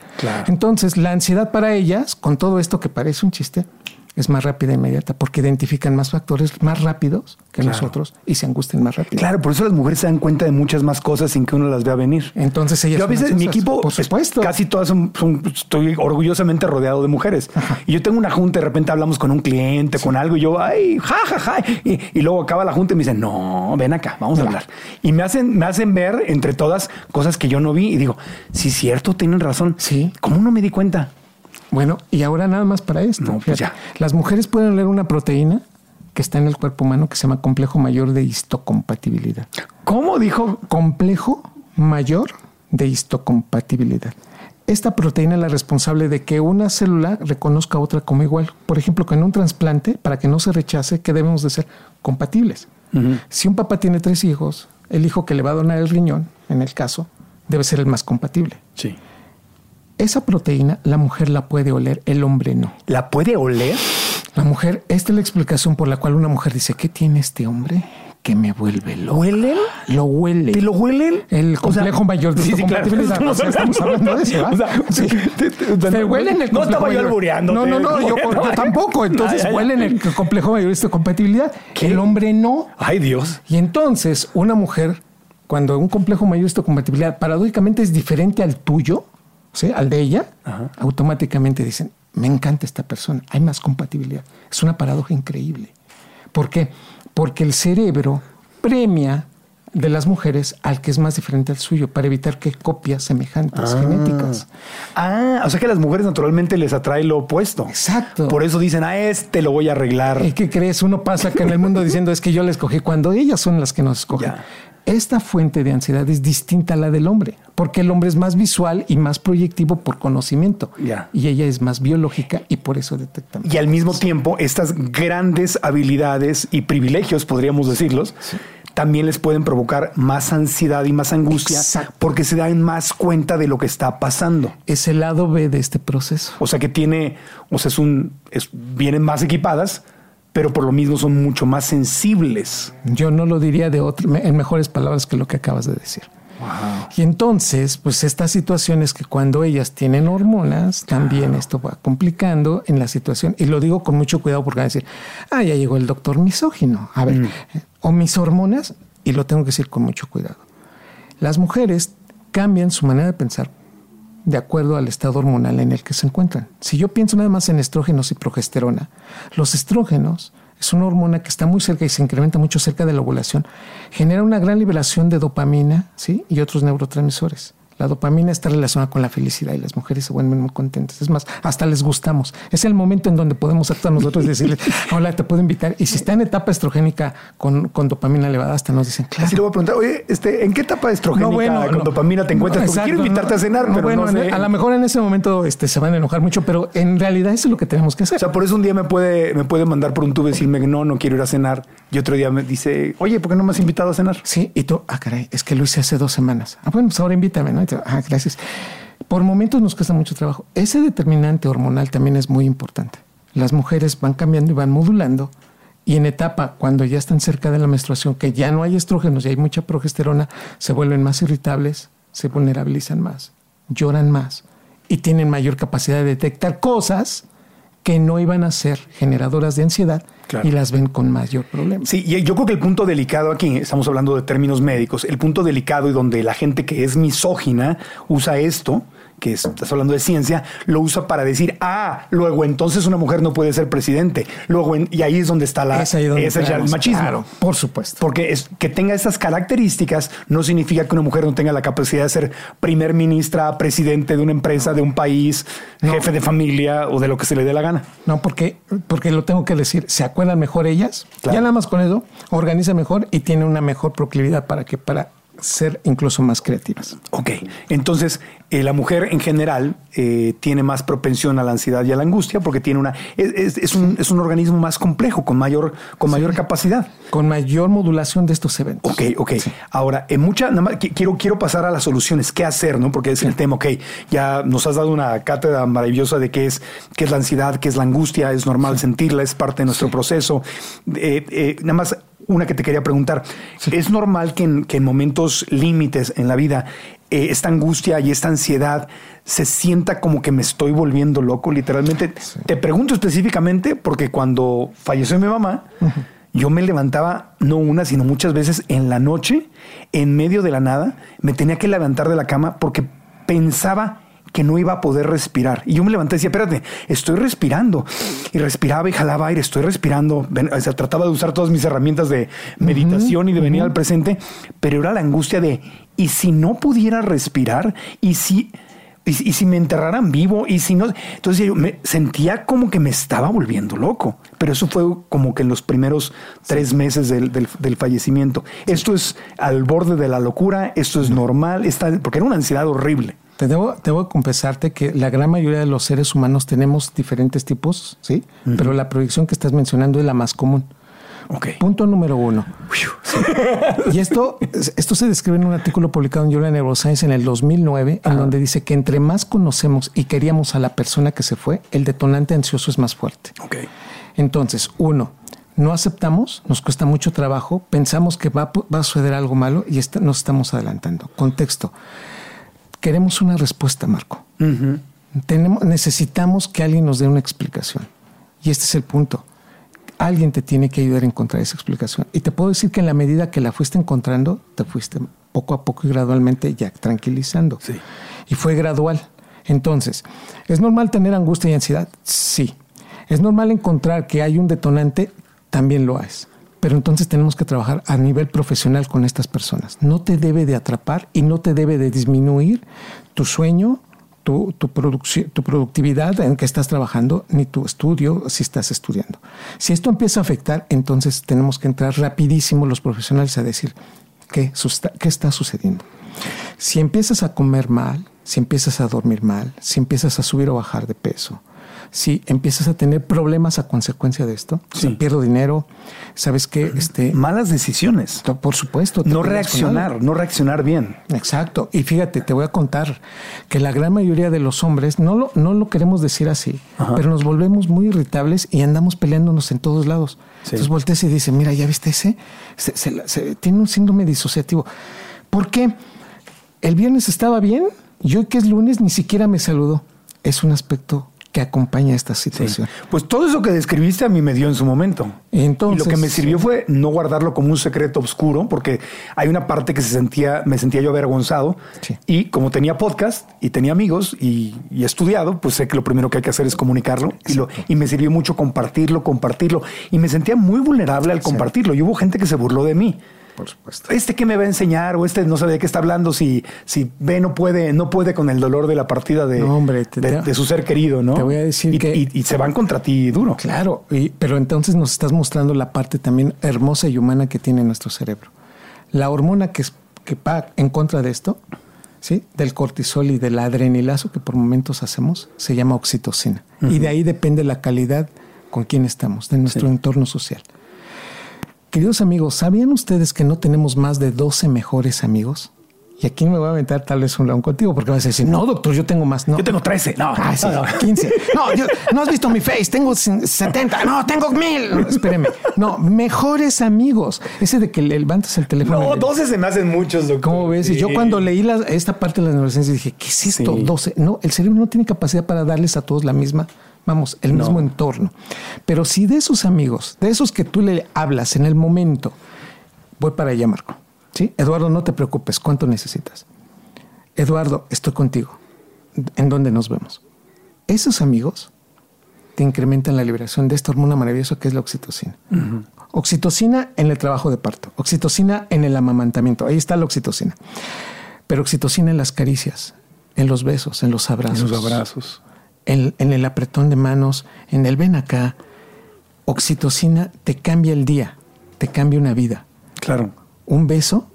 Entonces, la ansiedad para ellas, con todo esto que parece un chiste, es más rápida e inmediata porque identifican más factores más rápidos que nosotros y se angustian más rápido. Claro, por eso las mujeres se dan cuenta de muchas más cosas sin que uno las vea venir. Entonces ellas Yo a veces mi equipo, por supuesto. casi todas son, estoy orgullosamente rodeado de mujeres. Y yo tengo una junta, de repente hablamos con un cliente, con algo, y yo, ay, ja, ja, ja. Y, luego acaba la junta y me dicen, no, ven acá, vamos a hablar. Y me hacen, me hacen ver entre todas cosas que yo no vi y digo, sí, cierto, tienen razón. Sí. ¿Cómo no me di cuenta? Bueno, y ahora nada más para esto. Pues Las mujeres pueden leer una proteína que está en el cuerpo humano que se llama complejo mayor de histocompatibilidad. ¿Cómo dijo? Complejo mayor de histocompatibilidad. Esta proteína es la responsable de que una célula reconozca a otra como igual. Por ejemplo, que en un trasplante, para que no se rechace, que debemos de ser compatibles. Si un papá tiene tres hijos, el hijo que le va a donar el riñón, en el caso, debe ser el más compatible. Sí. Esa proteína la mujer la puede oler, el hombre no. ¿La puede oler? La mujer, esta es la explicación por la cual una mujer dice, ¿qué tiene este hombre? que me vuelve loco. ¿Huelen? Lo huele. ¿Y lo huelen? El complejo mayor de sí, sí, claro. estamos hablando de eso. O sea, sí. te, huelen el No estaba yo albureando. No, no, no, yo, tampoco. Entonces huelen el complejo mayor de compatibilidad. El hombre no. Ay, Dios. Y entonces, una mujer, cuando un complejo mayor de compatibilidad paradójicamente es diferente al tuyo, ¿sí? al de ella, automáticamente dicen, me encanta esta persona, hay más compatibilidad. Es una paradoja increíble. ¿Por qué? Porque el cerebro premia de las mujeres al que es más diferente al suyo para evitar que copias semejantes ah. genéticas. Ah, o sea que a las mujeres naturalmente les atrae lo opuesto. Exacto. Por eso dicen, a este lo voy a arreglar. ¿Y qué crees? Uno pasa acá en el mundo diciendo es que yo la escogí cuando ellas son las que nos escogen esta fuente de ansiedad es distinta a la del hombre, porque el hombre es más visual y más proyectivo por conocimiento. Y ella es más biológica y por eso detecta. Y al mismo tiempo, estas grandes habilidades y privilegios, podríamos decirlos, también les pueden provocar más ansiedad y más angustia porque se dan más cuenta de lo que está pasando. Es el lado B de este proceso. O sea que tiene, o sea, es un, vienen más equipadas pero por lo mismo son mucho más sensibles. Yo no lo diría de otra, en mejores palabras que lo que acabas de decir. Y entonces, pues esta situación es que cuando ellas tienen hormonas, también esto va complicando en la situación. Y lo digo con mucho cuidado porque van a decir, ah, ya llegó el doctor misógino. A ver, mm. o mis hormonas, y lo tengo que decir con mucho cuidado. Las mujeres cambian su manera de pensar de acuerdo al estado hormonal en el que se encuentran. Si yo pienso nada más en estrógenos y progesterona, los estrógenos es una hormona que está muy cerca y se incrementa mucho cerca de la ovulación, genera una gran liberación de dopamina ¿sí? y otros neurotransmisores. La dopamina está relacionada con la felicidad y las mujeres se vuelven muy contentas. Es más, hasta les gustamos. Es el momento en donde podemos actuar nosotros y decirles, hola, te puedo invitar. Y si está en etapa estrogénica con, con dopamina elevada, hasta nos dicen, claro. Así le voy a preguntar, oye, este, ¿en qué etapa estrogénica con dopamina te encuentras? Porque quiero invitarte a cenar, pero bueno, a lo mejor en ese momento este, se van a enojar mucho, pero en realidad eso es lo que tenemos que hacer. O sea, por eso un día me puede, me puede mandar por un tubo y decirme, no, no quiero ir a cenar. Y otro día me dice, oye, ¿por qué no me has invitado a cenar? Sí, y tú, ah, caray, es que lo hice hace dos semanas. Ah, bueno, pues ahora invítame, ¿no? ah, gracias. Por momentos nos cuesta mucho trabajo. Ese determinante hormonal también es muy importante. Las mujeres van cambiando y van modulando. Y en etapa, cuando ya están cerca de la menstruación, que ya no hay estrógenos y hay mucha progesterona, se vuelven más irritables, se vulnerabilizan más, lloran más y tienen mayor capacidad de detectar cosas que no iban a ser generadoras de ansiedad y las ven con mayor problema. Sí, y yo creo que el punto delicado aquí, estamos hablando de términos médicos, el punto delicado y donde la gente que es misógina usa esto, que estás hablando de ciencia, lo usa para decir, ah, luego entonces una mujer no puede ser presidente. Luego, y ahí es donde está la, es el machismo. Claro, por supuesto. Porque es, que tenga esas características no significa que una mujer no tenga la capacidad de ser primer ministra, presidente de una empresa, de un país, jefe de familia o de lo que se le dé la gana. No, porque, porque lo tengo que decir, se acuerdan mejor ellas, ya nada más con eso, organiza mejor y tiene una mejor proclividad para que para ser incluso más creativas. Ok, entonces eh, la mujer en general eh, tiene más propensión a la ansiedad y a la angustia porque tiene una es, un, es un, organismo más complejo, con mayor, con mayor capacidad. Con mayor modulación de estos eventos. Ok, ok. Ahora, en mucha, nada más, quiero, quiero pasar a las soluciones, qué hacer, ¿no? Porque es el tema, ok, ya nos has dado una cátedra maravillosa de qué es, qué es la ansiedad, qué es la angustia, es normal sentirla, es parte de nuestro proceso. Eh, nada más una que te quería preguntar. ¿Es normal que en, momentos límites en la vida eh, esta angustia y esta ansiedad se sienta como que me estoy volviendo loco, literalmente? Te pregunto específicamente porque cuando falleció mi mamá, yo me levantaba no una, sino muchas veces en la noche, en medio de la nada, me tenía que levantar de la cama porque pensaba que no iba a poder respirar. Y yo me levanté y decía, espérate, estoy respirando. Y respiraba y jalaba aire, estoy respirando. O sea, trataba de usar todas mis herramientas de meditación y de venir al presente, pero era la angustia de, ¿y si no pudiera respirar? ¿Y si... Y, si me enterraran vivo, y si no. Entonces yo me sentía como que me estaba volviendo loco. Pero eso fue como que en los primeros tres meses del, fallecimiento. Esto es al borde de la locura, esto es normal, está, porque era una ansiedad horrible. Te debo, debo confesarte que la gran mayoría de los seres humanos tenemos diferentes tipos, ¿sí? Pero la proyección que estás mencionando es la más común. Okay. Punto número uno. y esto, esto se describe en un artículo publicado en Journal Neuroscience en el 2009, en donde dice que entre más conocemos y queríamos a la persona que se fue, el detonante ansioso es más fuerte. Okay. Entonces, uno, no aceptamos, nos cuesta mucho trabajo, pensamos que va, va a suceder algo malo y nos estamos adelantando. Contexto queremos una respuesta, Marco. Tenemos, necesitamos que alguien nos dé una explicación. Y este es el punto. Alguien te tiene que ayudar a encontrar esa explicación. Y te puedo decir que en la medida que la fuiste encontrando, te fuiste poco a poco y gradualmente ya tranquilizando. Sí. Y fue gradual. Entonces, ¿es normal tener angustia y ansiedad? Sí. ¿Es normal encontrar que hay un detonante? También lo es pero entonces tenemos que trabajar a nivel profesional con estas personas. No te debe de atrapar y no te debe de disminuir tu sueño, tu, tu, tu productividad en que estás trabajando, ni tu estudio si estás estudiando. Si esto empieza a afectar, entonces tenemos que entrar rapidísimo los profesionales a decir qué, qué está sucediendo. Si empiezas a comer mal, si empiezas a dormir mal, si empiezas a subir o bajar de peso, sí, empiezas a tener problemas a consecuencia de esto. Sí. pierdo dinero, ¿sabes qué? Este, Malas decisiones. Por supuesto. No reaccionar, no reaccionar bien. Exacto. Y fíjate, te voy a contar que la gran mayoría de los hombres, no lo, no lo queremos decir así, pero nos volvemos muy irritables y andamos peleándonos en todos lados. Entonces volteas y dices, mira, ¿ya viste ese? tiene un síndrome disociativo. ¿Por qué? El viernes estaba bien y hoy que es lunes ni siquiera me saludó. Es un aspecto que acompaña esta situación. Pues todo eso que describiste a mí me dio en su momento. Entonces, y lo que me sirvió fue no guardarlo como un secreto oscuro, porque hay una parte que se sentía, me sentía yo avergonzado. Y como tenía podcast y tenía amigos y, estudiado, pues sé que lo primero que hay que hacer es comunicarlo. Y, lo, y me sirvió mucho compartirlo, compartirlo. Y me sentía muy vulnerable al compartirlo. Y hubo gente que se burló de mí por supuesto. Este que me va a enseñar o este no sabe de qué está hablando si, si ve no puede, no puede con el dolor de la partida de, de, su ser querido, ¿no? Te voy a decir y, que y, se van contra ti duro. Claro, pero entonces nos estás mostrando la parte también hermosa y humana que tiene nuestro cerebro. La hormona que, que va en contra de esto, ¿sí? del cortisol y del adrenilazo que por momentos hacemos, se llama oxitocina. Y de ahí depende la calidad con quien estamos, de nuestro entorno social. Queridos amigos, ¿sabían ustedes que no tenemos más de 12 mejores amigos? Y aquí me voy a aventar tal vez un león contigo porque vas a decir, no, doctor, yo tengo más. No. Yo tengo 13. No, ah, sí, no, 15. No, no has visto mi face. Tengo 70. No, tengo mil. espéreme. No, mejores amigos. Ese de que levantas el teléfono. No, 12 se me hacen muchos, doctor. ¿Cómo ves? Y yo cuando leí esta parte de la adolescencia dije, ¿qué es esto? 12. No, el cerebro no tiene capacidad para darles a todos la misma vamos, el mismo entorno. Pero si de esos amigos, de esos que tú le hablas en el momento, voy para allá, Marco. ¿Sí? Eduardo, no te preocupes, ¿cuánto necesitas? Eduardo, estoy contigo. ¿En dónde nos vemos? Esos amigos te incrementan la liberación de esta hormona maravillosa que es la oxitocina. Oxitocina en el trabajo de parto, oxitocina en el amamantamiento, ahí está la oxitocina. Pero oxitocina en las caricias, en los besos, en los abrazos. En los abrazos en, el apretón de manos, en el ven acá, oxitocina te cambia el día, te cambia una vida. Claro. Un beso,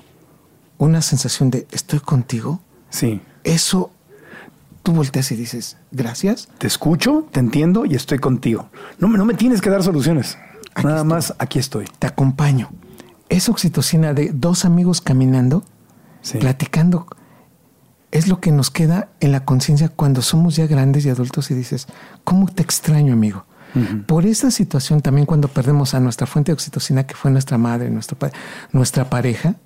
una sensación de estoy contigo. Sí. Eso tú volteas y dices, gracias. Te escucho, te entiendo y estoy contigo. No, no me tienes que dar soluciones. Nada más aquí estoy. Te acompaño. Esa oxitocina de dos amigos caminando, platicando es lo que nos queda en la conciencia cuando somos ya grandes y adultos y dices, ¿cómo te extraño, amigo? Por esa situación también cuando perdemos a nuestra fuente de oxitocina, que fue nuestra madre, nuestro padre, nuestra pareja,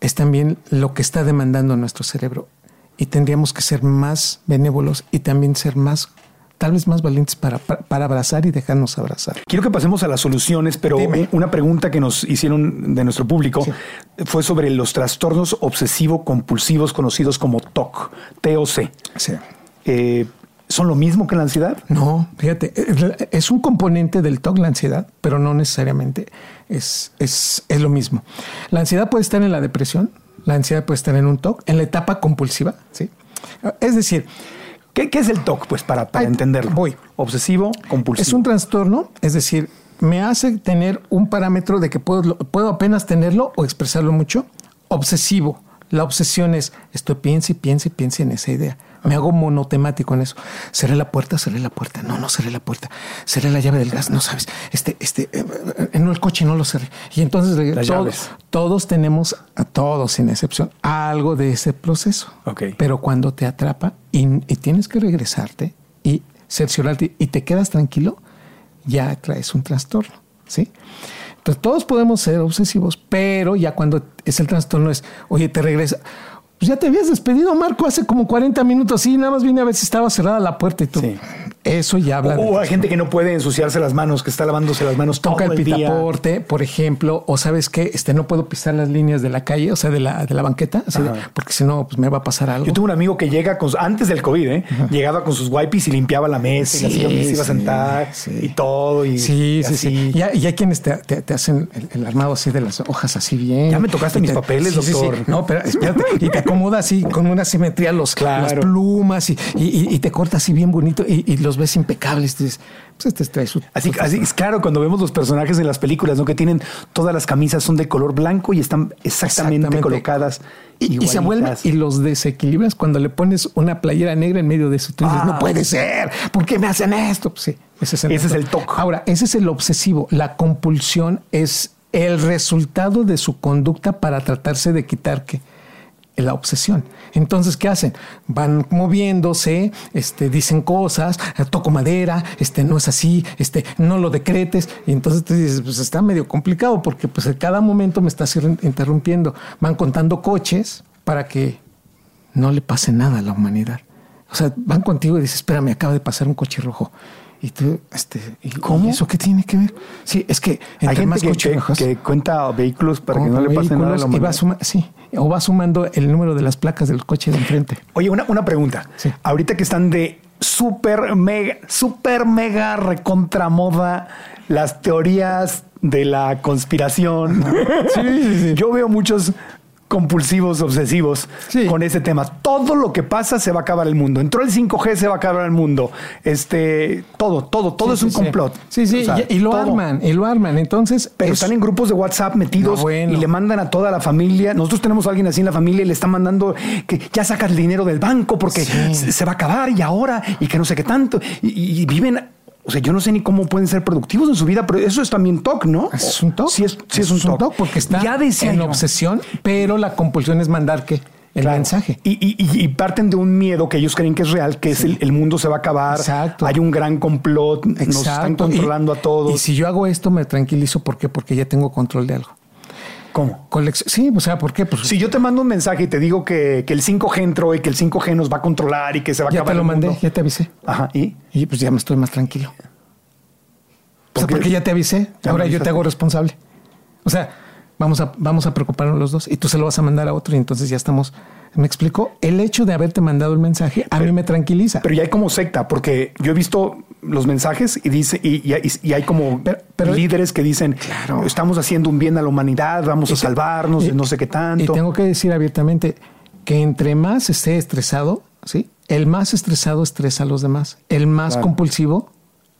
es también lo que está demandando nuestro cerebro. Y tendríamos que ser más benévolos y también ser más tal vez más valientes para, para, abrazar y dejarnos abrazar. Quiero que pasemos a las soluciones, pero una pregunta que nos hicieron de nuestro público fue sobre los trastornos obsesivo-compulsivos conocidos como TOC, TOC. Sí. Eh, ¿Son lo mismo que la ansiedad? No, fíjate, es un componente del TOC la ansiedad, pero no necesariamente es, es, es lo mismo. La ansiedad puede estar en la depresión, la ansiedad puede estar en un TOC, en la etapa compulsiva, ¿sí? Es decir, ¿Qué, es el TOC? Pues para, para entenderlo. Voy. Obsesivo compulsivo. Es un trastorno, es decir, me hace tener un parámetro de que puedo, puedo apenas tenerlo o expresarlo mucho. Obsesivo. La obsesión es, estoy piense y piense y piense en esa idea. Me hago monotemático en eso. Cerré la puerta, cerré la puerta. No, no cerré la puerta. Cerré la llave del gas. No sabes. Este, este, en eh, eh, el coche no lo cerré. Y entonces todos, todos, tenemos, a todos sin excepción, algo de ese proceso. Okay. Pero cuando te atrapa y, tienes que regresarte y cerciorarte y te quedas tranquilo, ya traes un trastorno. ¿Sí? Entonces todos podemos ser obsesivos, pero ya cuando es el trastorno es, oye, te regresa pues ya te habías despedido, Marco, hace como 40 minutos. y nada más vine a ver si estaba cerrada la puerta y tú. Eso ya habla. O, hay gente que no puede ensuciarse las manos, que está lavándose las manos Toca el, pitaporte, por ejemplo, o sabes qué, este, no puedo pisar las líneas de la calle, o sea, de la, de la banqueta, porque si no, pues me va a pasar algo. Yo tuve un amigo que llega con, antes del COVID, ¿eh? llegaba con sus wipes y limpiaba la mesa y se iba a sentar y todo. Y, sí, sí, sí. Y hay, quienes te, hacen el, armado así de las hojas así bien. Ya me tocaste mis papeles, doctor. No, pero espérate. y te acomoda así con una simetría los, las plumas y, te corta así bien bonito y, los los ves impecables. Dices, pues este trae su. Así, así es claro, cuando vemos los personajes en las películas, ¿no? Que tienen todas las camisas son de color blanco y están exactamente, colocadas. Y, se vuelven y los desequilibras cuando le pones una playera negra en medio de eso. Tú dices, no ah. puede ser, ¿por qué me hacen esto? Pues sí, ese es el, ese es el toque. Ahora, ese es el obsesivo. La compulsión es el resultado de su conducta para tratarse de quitar que la obsesión. Entonces, ¿qué hacen? Van moviéndose, este, dicen cosas, toco madera, este, no es así, este, no lo decretes. Y entonces te dices, pues está medio complicado porque pues en cada momento me estás interrumpiendo. Van contando coches para que no le pase nada a la humanidad. O sea, van contigo y dices, espera, me acaba de pasar un coche rojo. Y tú, este, ¿cómo? ¿Eso qué tiene que ver? Sí, es que hay gente que, cuenta vehículos para que no le pase nada a la humanidad. sí, o va sumando el número de las placas del coche de enfrente. Oye, una, una pregunta. Ahorita que están de súper mega, súper mega recontra moda las teorías de la conspiración. Sí, sí, sí. Yo veo muchos compulsivos, obsesivos con ese tema. Todo lo que pasa se va a acabar el mundo. Entró el 5G, se va a acabar el mundo. Este, todo, todo, todo es un complot. Sí, sí, y, lo arman, y lo arman. Entonces, pero están en grupos de WhatsApp metidos y le mandan a toda la familia. Nosotros tenemos a alguien así en la familia y le están mandando que ya sacas el dinero del banco porque se va a acabar y ahora y que no sé qué tanto. y viven o sea, yo no sé ni cómo pueden ser productivos en su vida, pero eso es también TOC, ¿no? Es un TOC. Sí, es, sí es, un, TOC. Porque está ya en obsesión, pero la compulsión es mandar que el mensaje. Y, parten de un miedo que ellos creen que es real, que es el, mundo se va a acabar. Exacto. Hay un gran complot, Exacto. nos están controlando a todos. Y si yo hago esto, me tranquilizo. ¿Por qué? Porque ya tengo control de algo. ¿Cómo? sí, o sea, ¿por qué? Pues, si yo te mando un mensaje y te digo que, el 5G entró y que el 5G nos va a controlar y que se va a acabar. Ya te lo mandé, ya te avisé. Ajá, ¿y? Y pues ya me estoy más tranquilo. Porque, porque ya te avisé, ahora yo te hago responsable. O sea, vamos a, vamos a preocuparnos los dos y tú se lo vas a mandar a otro y entonces ya estamos. ¿Me explico? El hecho de haberte mandado el mensaje a mí me tranquiliza. Pero ya hay como secta, porque yo he visto los mensajes y dice y, hay como líderes que dicen, claro. estamos haciendo un bien a la humanidad, vamos a salvarnos, no sé qué tanto. Y tengo que decir abiertamente que entre más esté estresado, ¿sí? El más estresado estresa a los demás. El más compulsivo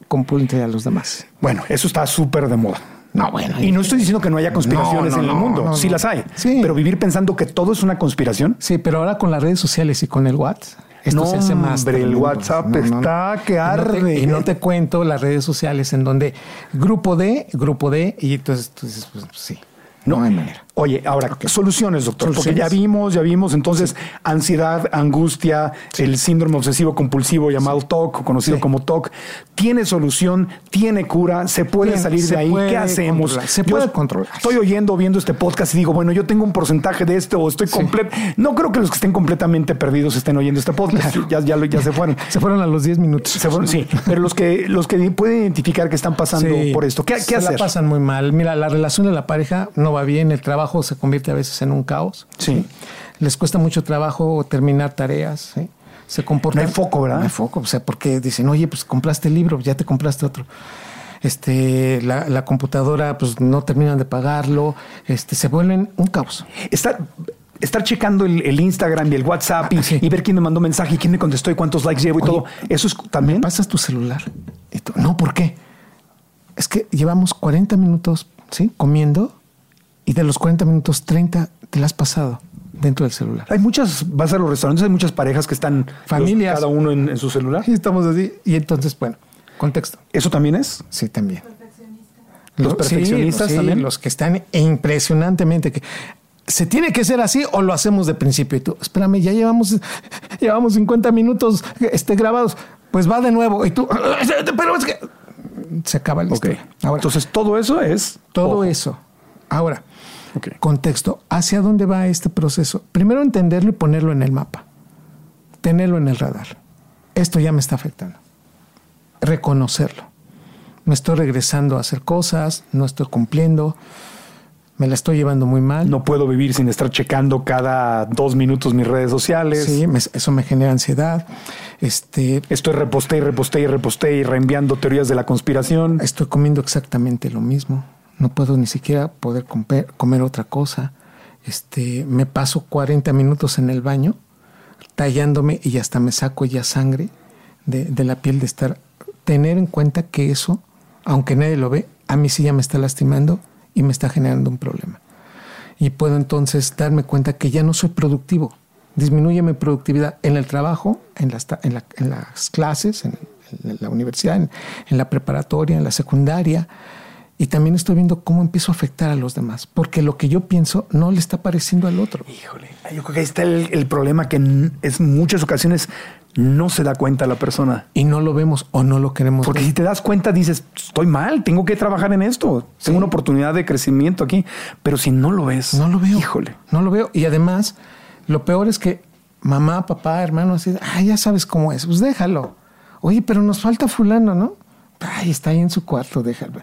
compulente a los demás. Bueno, eso está súper de moda. No, bueno. Y no estoy diciendo que no haya conspiraciones en el mundo. sí las hay. Sí. Pero vivir pensando que todo es una conspiración. Sí, pero ahora con las redes sociales y con el WhatsApp. Esto se hace más. Hombre, el WhatsApp está que arde. Y no, te, cuento las redes sociales en donde grupo de, grupo de, y entonces tú dices, pues sí. No, hay manera. Oye, ahora, soluciones, doctor, porque ya vimos, ya vimos, entonces, ansiedad, angustia, el síndrome obsesivo compulsivo llamado TOC, conocido como TOC, tiene solución, tiene cura, se puede salir de ahí, ¿qué hacemos? Se puede controlar. Estoy oyendo, viendo este podcast y digo, bueno, yo tengo un porcentaje de esto o estoy completo. No creo que los que estén completamente perdidos estén oyendo este podcast, ya, ya, ya, se fueron. se fueron a los 10 minutos. Se fueron, sí, pero los que, los que pueden identificar que están pasando por esto, ¿qué, qué hacer? la pasan muy mal. Mira, la relación de la pareja no va bien, el trabajo se convierte a veces en un caos. Sí. Les cuesta mucho trabajo terminar tareas. Se comportan. No hay foco, ¿verdad? No hay foco. O sea, porque dicen, oye, pues compraste el libro, ya te compraste otro. Este, la, computadora, pues no terminan de pagarlo. Este, se vuelven un caos. Está estar checando el, Instagram y el WhatsApp y, ver quién me mandó mensaje y quién me contestó y cuántos likes llevo y todo. Eso es también. pasas tu celular. no, ¿por qué? Es que llevamos 40 minutos ¿sí? comiendo y de los 40 minutos, 30 te las has pasado dentro del celular. Hay muchas, vas a los restaurantes, hay muchas parejas que están familias, cada uno en, su celular. Y estamos así. Y entonces, bueno, contexto. ¿Eso también es? Sí, también. Los perfeccionistas también. Los que están impresionantemente que se tiene que ser así o lo hacemos de principio. Y tú, espérame, ya llevamos, llevamos 50 minutos este, grabados. Pues va de nuevo. Y tú, pero es que se acaba el okay. Ahora, Entonces, todo eso es. Todo eso. Ahora, Contexto, ¿hacia dónde va este proceso? Primero entenderlo y ponerlo en el mapa, tenerlo en el radar. Esto ya me está afectando. Reconocerlo. Me estoy regresando a hacer cosas, no estoy cumpliendo, me la estoy llevando muy mal. No puedo vivir sin estar checando cada dos minutos mis redes sociales. Sí, eso me genera ansiedad. Este, estoy reposté y reposté y reposté y reenviando teorías de la conspiración. Estoy comiendo exactamente lo mismo no puedo ni siquiera poder comer, otra cosa. Este, me paso 40 minutos en el baño tallándome y hasta me saco ya sangre de, de la piel de estar, tener en cuenta que eso, aunque nadie lo ve, a mí sí ya me está lastimando y me está generando un problema. Y puedo entonces darme cuenta que ya no soy productivo. Disminuye mi productividad en el trabajo, en las, en las clases, en, la universidad, en, la preparatoria, en la secundaria. Y también estoy viendo cómo empiezo a afectar a los demás, porque lo que yo pienso no le está pareciendo al otro. Híjole, yo creo que ahí está el, el problema que en muchas ocasiones no se da cuenta la persona. Y no lo vemos o no lo queremos Porque si te das cuenta, dices, estoy mal, tengo que trabajar en esto. Tengo una oportunidad de crecimiento aquí. Pero si no lo ves, no lo veo. Híjole. No lo veo. Y además, lo peor es que mamá, papá, hermano, así, ah, ya sabes cómo es, pues déjalo. Oye, pero nos falta fulano, ¿no? Ay, está ahí en su cuarto, déjalo.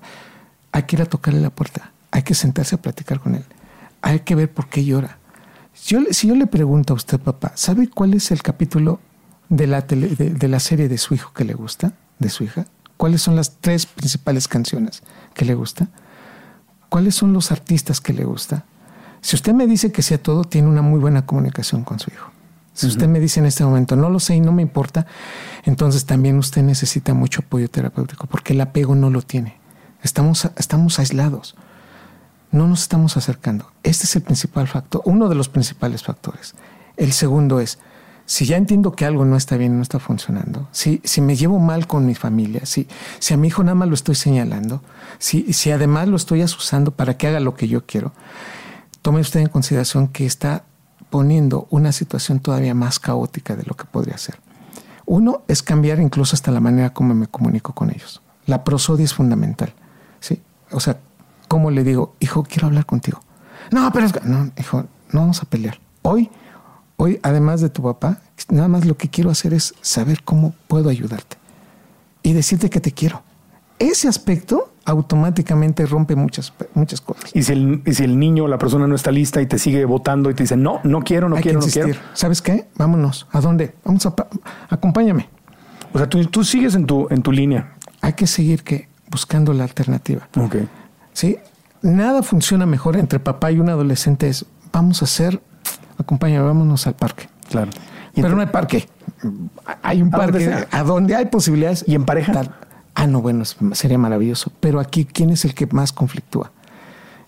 Hay que ir a tocarle la puerta. Hay que sentarse a platicar con él. Hay que ver por qué llora. Si yo, si yo le pregunto a usted, papá, ¿sabe cuál es el capítulo de la, de, la serie de su hijo que le gusta, de su hija? ¿Cuáles son las tres principales canciones que le gusta? ¿Cuáles son los artistas que le gusta? Si usted me dice que sea todo, tiene una muy buena comunicación con su hijo. Si usted me dice en este momento, no lo sé y no me importa, entonces también usted necesita mucho apoyo terapéutico, porque el apego no lo tiene. Estamos, estamos aislados. No nos estamos acercando. Este es el principal factor, uno de los principales factores. El segundo es, si ya entiendo que algo no está bien, no está funcionando, si, si me llevo mal con mi familia, si, si a mi hijo nada más lo estoy señalando, si, si además lo estoy asusando para que haga lo que yo quiero, tome usted en consideración que está poniendo una situación todavía más caótica de lo que podría ser. Uno es cambiar incluso hasta la manera como me comunico con ellos. La prosodia es fundamental. O sea, ¿cómo le digo, hijo, quiero hablar contigo? No, pero es no, hijo, no vamos a pelear. Hoy Hoy, además de tu papá, nada más lo que quiero hacer es saber cómo puedo ayudarte y decirte que te quiero. Ese aspecto automáticamente rompe muchas, muchas cosas. Y si, el, si el niño o la persona no está lista y te sigue votando y te dice, no, no quiero, no quiero, no quiero. ¿Sabes qué? Vámonos. ¿A dónde? Vamos a... Acompáñame. O sea, tú, tú, sigues en tu, en tu línea. Hay que seguir que buscando la alternativa. Ok. Sí. Nada funciona mejor entre papá y un adolescente es, vamos a hacer acompáñame, vámonos al parque. Claro. Pero no hay parque. Hay un parque a donde hay posibilidades. ¿Y en pareja? Ah, no, bueno, sería maravilloso. Pero aquí, ¿quién es el que más conflictúa?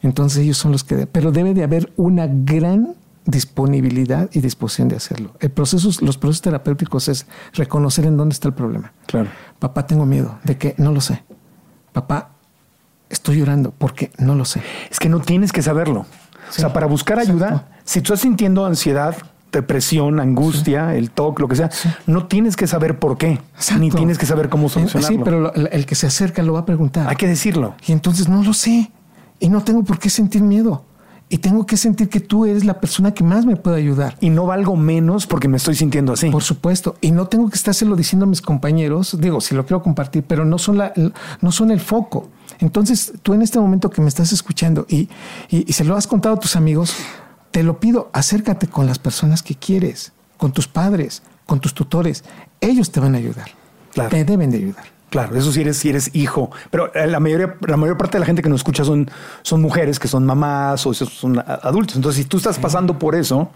Entonces ellos son los que... Pero debe de haber una gran disponibilidad y disposición de hacerlo. El proceso, los procesos terapéuticos es reconocer en dónde está el problema. Claro. Papá, tengo miedo de que no lo sé. Papá, estoy llorando porque no lo sé. Es que no tienes que saberlo. o sea, para buscar ayuda, si tú estás sintiendo ansiedad, depresión, angustia, el TOC, lo que sea, no tienes que saber por qué, ni tienes que saber cómo solucionarlo. Sí, pero el que se acerca lo va a preguntar. Hay que decirlo. Y entonces no lo sé y no tengo por qué sentir miedo. Y tengo que sentir que tú eres la persona que más me puede ayudar. Y no valgo menos porque me estoy sintiendo así. Por supuesto. Y no tengo que estárselo diciendo a mis compañeros. Digo, si lo quiero compartir, pero no son, la, no son el foco. Entonces, tú en este momento que me estás escuchando y, y, y se lo has contado a tus amigos, te lo pido, acércate con las personas que quieres, con tus padres, con tus tutores. Ellos te van a ayudar. Te deben de ayudar. Claro, eso si eres, si eres hijo. Pero eh, la mayoría, la mayor parte de la gente que nos escucha son, son mujeres que son mamás o son adultos. Entonces, si tú estás pasando por eso,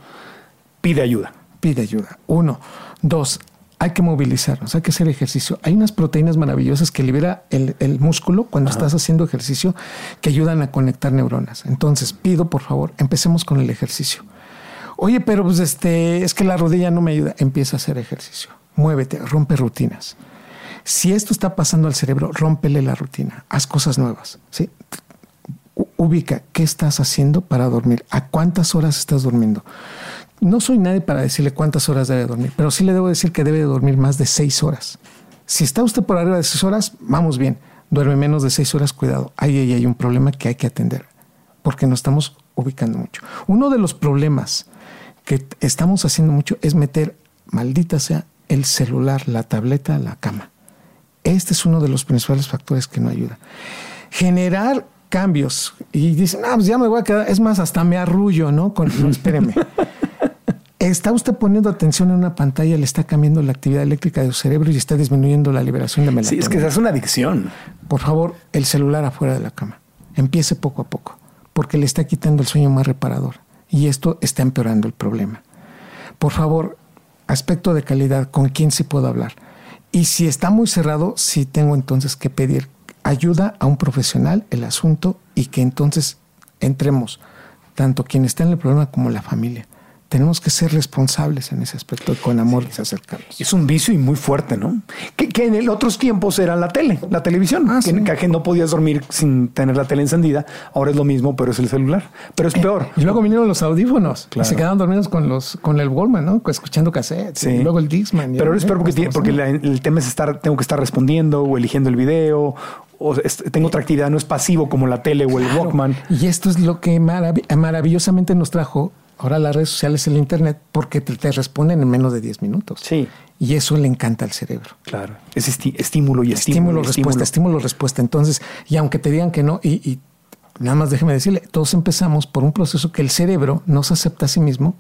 pide ayuda. Pide ayuda. Uno. Dos, hay que movilizarnos, hay que hacer ejercicio. Hay unas proteínas maravillosas que libera el, músculo cuando estás haciendo ejercicio que ayudan a conectar neuronas. Entonces, pido por favor, empecemos con el ejercicio. Oye, pero pues este, es que la rodilla no me ayuda. Empieza a hacer ejercicio. Muévete, rompe rutinas. Si esto está pasando al cerebro, rómpele la rutina. Haz cosas nuevas. ¿sí? Ubica qué estás haciendo para dormir. ¿A cuántas horas estás durmiendo? no soy nadie para decirle cuántas horas debe dormir, pero sí le debo decir que debe dormir más de seis horas. Si está usted por arriba de seis horas, vamos bien. Duerme menos de seis horas, cuidado. Ahí, ahí hay un problema que hay que atender, porque nos estamos ubicando mucho. Uno de los problemas que estamos haciendo mucho es meter, maldita sea, el celular, la tableta la cama. Este es uno de los principales factores que no ayuda. Generar cambios y dicen, ah, pues ya me voy a quedar, es más, hasta me arrullo, ¿no? Con, no, espéreme. está usted poniendo atención en una pantalla, le está cambiando la actividad eléctrica de su cerebro y está disminuyendo la liberación de melatonina. Sí, es que esa es una adicción. Por favor, el celular afuera de la cama. Empiece poco a poco, porque le está quitando el sueño más reparador y esto está empeorando el problema. Por favor, aspecto de calidad, ¿con quién sí puedo hablar? Y si está muy cerrado, sí tengo entonces que pedir ayuda a un profesional el asunto y que entonces entremos, tanto quien está en el problema como la familia tenemos que ser responsables en ese aspecto y con amor sí. acercarnos. Es un vicio y muy fuerte, ¿no? Que, en el otros tiempos era la tele, la televisión. Ah, que, no podías dormir sin tener la tele encendida. Ahora es lo mismo, pero es el celular. Pero es eh, peor. Y luego vinieron los audífonos. Y se quedaban dormidos con los con el Wallman, ¿no? Escuchando cassettes. Y luego el Discman. Pero es peor porque, porque el tema es estar, tengo que estar respondiendo o eligiendo el video o tengo otra actividad, no es pasivo como la tele o el Walkman. Y esto es lo que maravillosamente nos trajo ahora las redes sociales, el Internet, porque te, responden en menos de 10 minutos. Sí. Y eso le encanta al cerebro. Claro. Es estímulo y estímulo. Estímulo, respuesta, estímulo, respuesta. Entonces, y aunque te digan que no, y, nada más déjeme decirle, todos empezamos por un proceso que el cerebro no se acepta a sí mismo,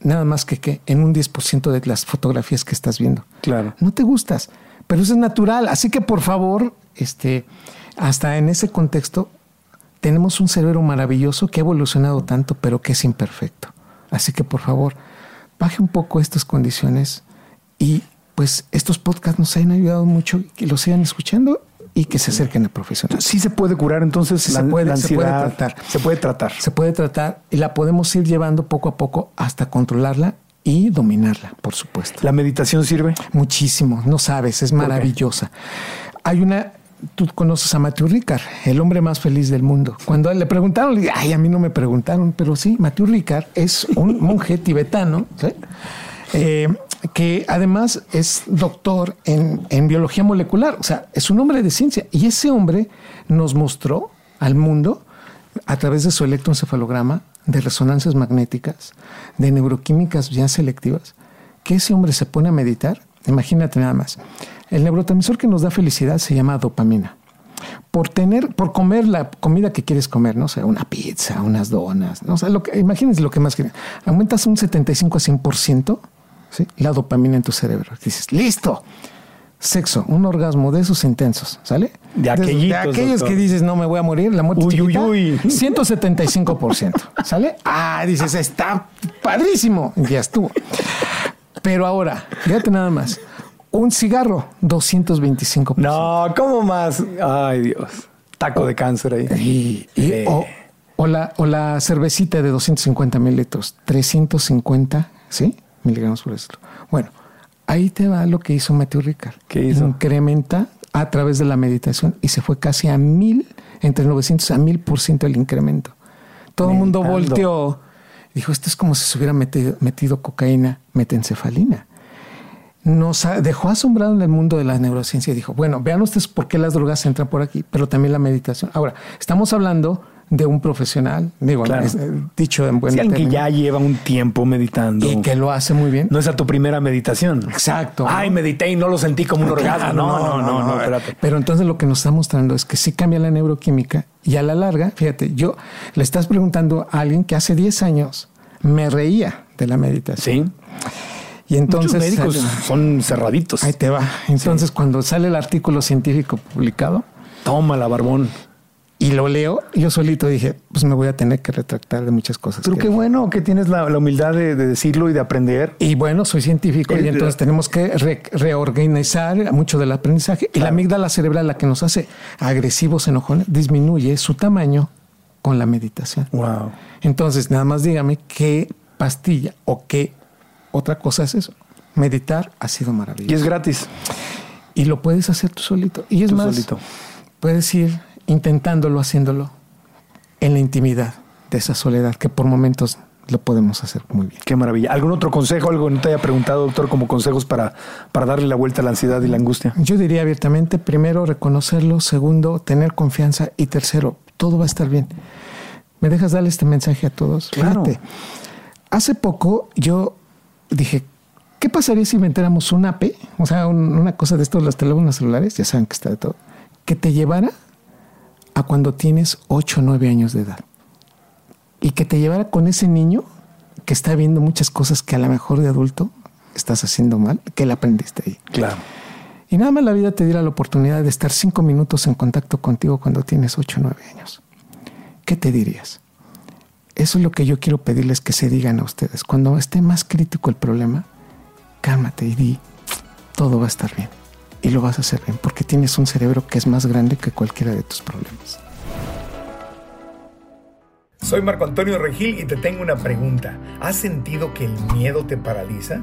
nada más que, que en un 10% de las fotografías que estás viendo. Claro. No te gustas, pero eso es natural. Así que por favor, este, hasta en ese contexto, tenemos un cerebro maravilloso que ha evolucionado tanto, pero que es imperfecto. Así que por favor, baje un poco estas condiciones y pues estos podcasts nos han ayudado mucho, que los sigan escuchando y que se acerquen a profesionales. Sí se puede curar entonces la, se puede, ansiedad. Se puede tratar. Se puede tratar. Se puede tratar y la podemos ir llevando poco a poco hasta controlarla y dominarla, por supuesto. ¿La meditación sirve? Muchísimo, no sabes, es maravillosa. Hay una tú conoces a Matthew Ricard, el hombre más feliz del mundo. Cuando le preguntaron, le dije, ay, a mí no me preguntaron, pero sí, Matthew Ricard es un monje tibetano, eh, que además es doctor en, en, biología molecular, o sea, es un hombre de ciencia. Y ese hombre nos mostró al mundo, a través de su electroencefalograma, de resonancias magnéticas, de neuroquímicas ya selectivas, que ese hombre se pone a meditar, imagínate nada más el neurotransmisor que nos da felicidad se llama dopamina. Por tener, por comer la comida que quieres comer, no sé, una pizza, unas donas, no sé, lo que, imagínense lo que más quieres. Aumentas un 75 a 100% ¿sí? la dopamina en tu cerebro. Dices, listo. Sexo, un orgasmo de esos intensos, ¿sale? De, aquellos que dices, no me voy a morir, la muerte uy, uy, uy. 175%, ¿sale? Ah, dices, está padrísimo, ya estuvo. Pero ahora, fíjate nada más, un cigarro, 225 pesos. No, ¿cómo más? Ay, Dios. Taco de cáncer ahí. Y, o, la, o la cervecita de 250 mililitros, 350, ¿sí? Miligramos por litro. Bueno, ahí te va lo que hizo Matthew Ricard. ¿Qué hizo? Incrementa a través de la meditación y se fue casi a mil, entre 900 a mil por ciento el incremento. Todo el mundo volteó. Dijo, esto es como si se hubiera metido, metido cocaína, metencefalina nos dejó asombrado en el mundo de la neurociencia y dijo, bueno, vean ustedes por qué las drogas entran por aquí, pero también la meditación. Ahora, estamos hablando de un profesional, digo, eh, dicho en buen sí, alguien que ya lleva un tiempo meditando. Y que lo hace muy bien. No es a tu primera meditación. Exacto. Ay, medité y no lo sentí como un orgasmo. No, no, no, no, espérate. Pero entonces lo que nos está mostrando es que sí cambia la neuroquímica y a la larga, fíjate, yo le estás preguntando a alguien que hace 10 años me reía de la meditación. Sí. Y entonces. Muchos médicos son cerraditos. Ahí te va. Entonces, cuando sale el artículo científico publicado. Toma la barbón. Y lo leo, yo solito dije, pues me voy a tener que retractar de muchas cosas. Pero qué bueno que tienes la, humildad de, decirlo y de aprender. Y bueno, soy científico y entonces tenemos que reorganizar mucho del aprendizaje. Y la amígdala cerebral, la que nos hace agresivos, enojones, disminuye su tamaño con la meditación. Wow. Entonces, nada más dígame qué pastilla o qué otra cosa es eso. Meditar ha sido maravilloso. Y es gratis. Y lo puedes hacer tú solito. Y es más, solito. puedes ir intentándolo, haciéndolo en la intimidad de esa soledad que por momentos lo podemos hacer muy bien. Qué maravilla. ¿Algún otro consejo, algo que no te haya preguntado, doctor, como consejos para, para darle la vuelta a la ansiedad y la angustia? Yo diría abiertamente, primero, reconocerlo, segundo, tener confianza y tercero, todo va a estar bien. ¿Me dejas darle este mensaje a todos? Claro. hace poco yo dije, ¿qué pasaría si inventáramos un AP? O sea, una cosa de estos, los teléfonos celulares, ya saben que está de todo, que te llevara a cuando tienes 8 o 9 años de edad. Y que te llevara con ese niño que está viendo muchas cosas que a lo mejor de adulto estás haciendo mal, que le aprendiste ahí. Claro. Y nada más la vida te diera la oportunidad de estar 5 minutos en contacto contigo cuando tienes 8 o 9 años. ¿Qué te dirías? Eso es lo que yo quiero pedirles que se digan a ustedes. Cuando esté más crítico el problema, cálmate y di, todo va a estar bien. y lo vas a hacer bien, porque tienes un cerebro que es más grande que cualquiera de tus problemas. Soy Marco Antonio Regil y te tengo una pregunta. ¿Has sentido que el miedo te paraliza?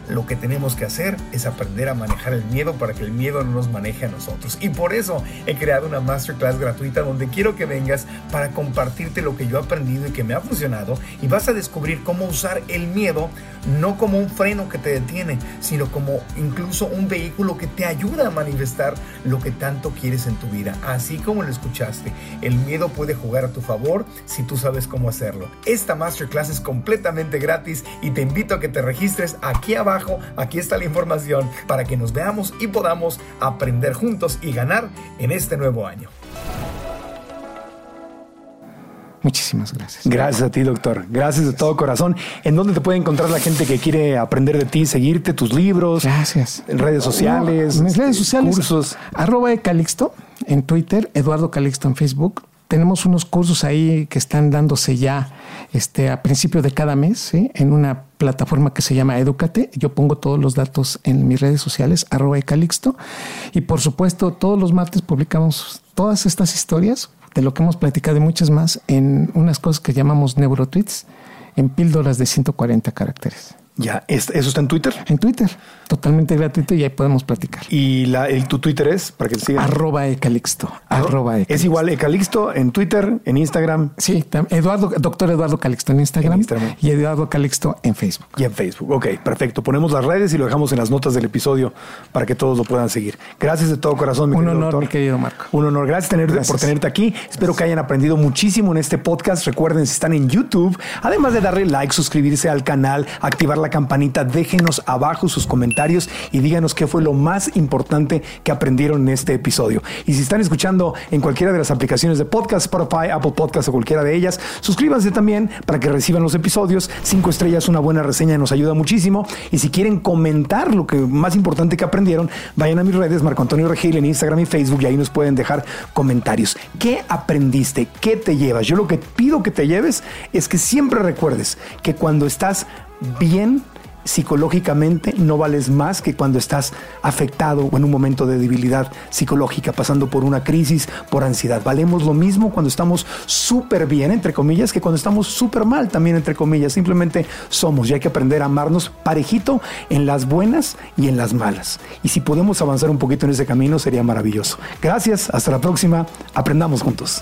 lo que tenemos que hacer es aprender a manejar el miedo para que el miedo no nos maneje a nosotros. Y por eso he creado una masterclass gratuita donde quiero que vengas para compartirte lo que yo he aprendido y que me ha funcionado y vas a descubrir cómo usar el miedo no como un freno que te detiene, sino como incluso un vehículo que te ayuda a manifestar lo que tanto quieres en tu vida. Así como lo escuchaste, el miedo puede jugar a tu favor si tú sabes cómo hacerlo. Esta masterclass es completamente gratis y te invito a que te registres aquí abajo aquí está la información para que nos veamos y podamos aprender juntos y ganar en este nuevo año. Muchísimas gracias. Gracias a ti, doctor. Gracias de todo corazón. ¿En dónde te puede encontrar la gente que quiere aprender de ti, seguirte, tus libros? Gracias. En redes sociales. En mis redes sociales. Cursos. Arroba Calixto en Twitter, Eduardo Calixto en Facebook. Tenemos unos cursos ahí que están dándose ya este, a principio de cada mes en una plataforma que se llama Educate. Yo pongo todos los datos en mis redes sociales, arroba Calixto. Y por supuesto, todos los martes publicamos todas estas historias de lo que hemos platicado y muchas más en unas cosas que llamamos neurotweets en píldoras de 140 caracteres. Ya, ¿eso está en Twitter? En Twitter, totalmente gratuito y ahí podemos platicar. ¿Y la, el, tu Twitter es para que te sigan? Arroba Ecalixto. Arroba Es igual Ecalixto en Twitter, en Instagram. Sí, Eduardo, doctor Eduardo Calixto en Instagram, y Eduardo Calixto en Facebook. Y en Facebook, ok, perfecto. Ponemos las redes y lo dejamos en las notas del episodio para que todos lo puedan seguir. Gracias de todo corazón, mi Un honor, mi querido Marco. Un honor. Gracias, por tenerte aquí. Espero que hayan aprendido muchísimo en este podcast. Recuerden, si están en YouTube, además de darle like, suscribirse al canal, activar la campanita, déjenos abajo sus comentarios y díganos qué fue lo más importante que aprendieron en este episodio. Y si están escuchando en cualquiera de las aplicaciones de podcast, Spotify, Apple Podcast o cualquiera de ellas, suscríbanse también para que reciban los episodios. Cinco estrellas, una buena reseña nos ayuda muchísimo. Y si quieren comentar lo que más importante que aprendieron, vayan a mis redes, Marco Antonio Regil en Instagram y Facebook y ahí nos pueden dejar comentarios. ¿Qué aprendiste? ¿Qué te llevas? Yo lo que pido que te lleves es que siempre recuerdes que cuando estás bien psicológicamente no vales más que cuando estás afectado o en un momento de debilidad psicológica, pasando por una crisis, por ansiedad. Valemos lo mismo cuando estamos súper bien, entre comillas, que cuando estamos súper mal, también, entre comillas. Simplemente somos y hay que aprender a amarnos parejito en las buenas y en las malas. Y si podemos avanzar un poquito en ese camino, sería maravilloso. Gracias, hasta la próxima, aprendamos juntos.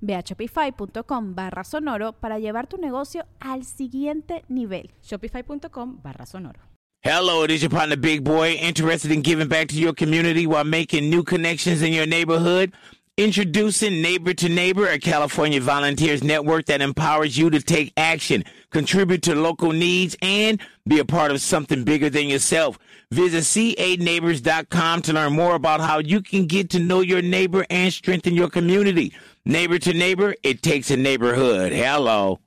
Ve a shopify.com barra sonoro para llevar tu negocio al siguiente nivel. Shopify.com barra sonoro. Hello, it is your partner Big Boy, interested in giving back to your community while making new connections in your neighborhood. Introducing Neighbor to Neighbor, a California volunteers network that empowers you to take action, contribute to local needs, and be a part of something bigger than yourself. Visit ca to learn more about how you can get to know your neighbor and strengthen your community. Neighbor to neighbor, it takes a neighborhood. Hello.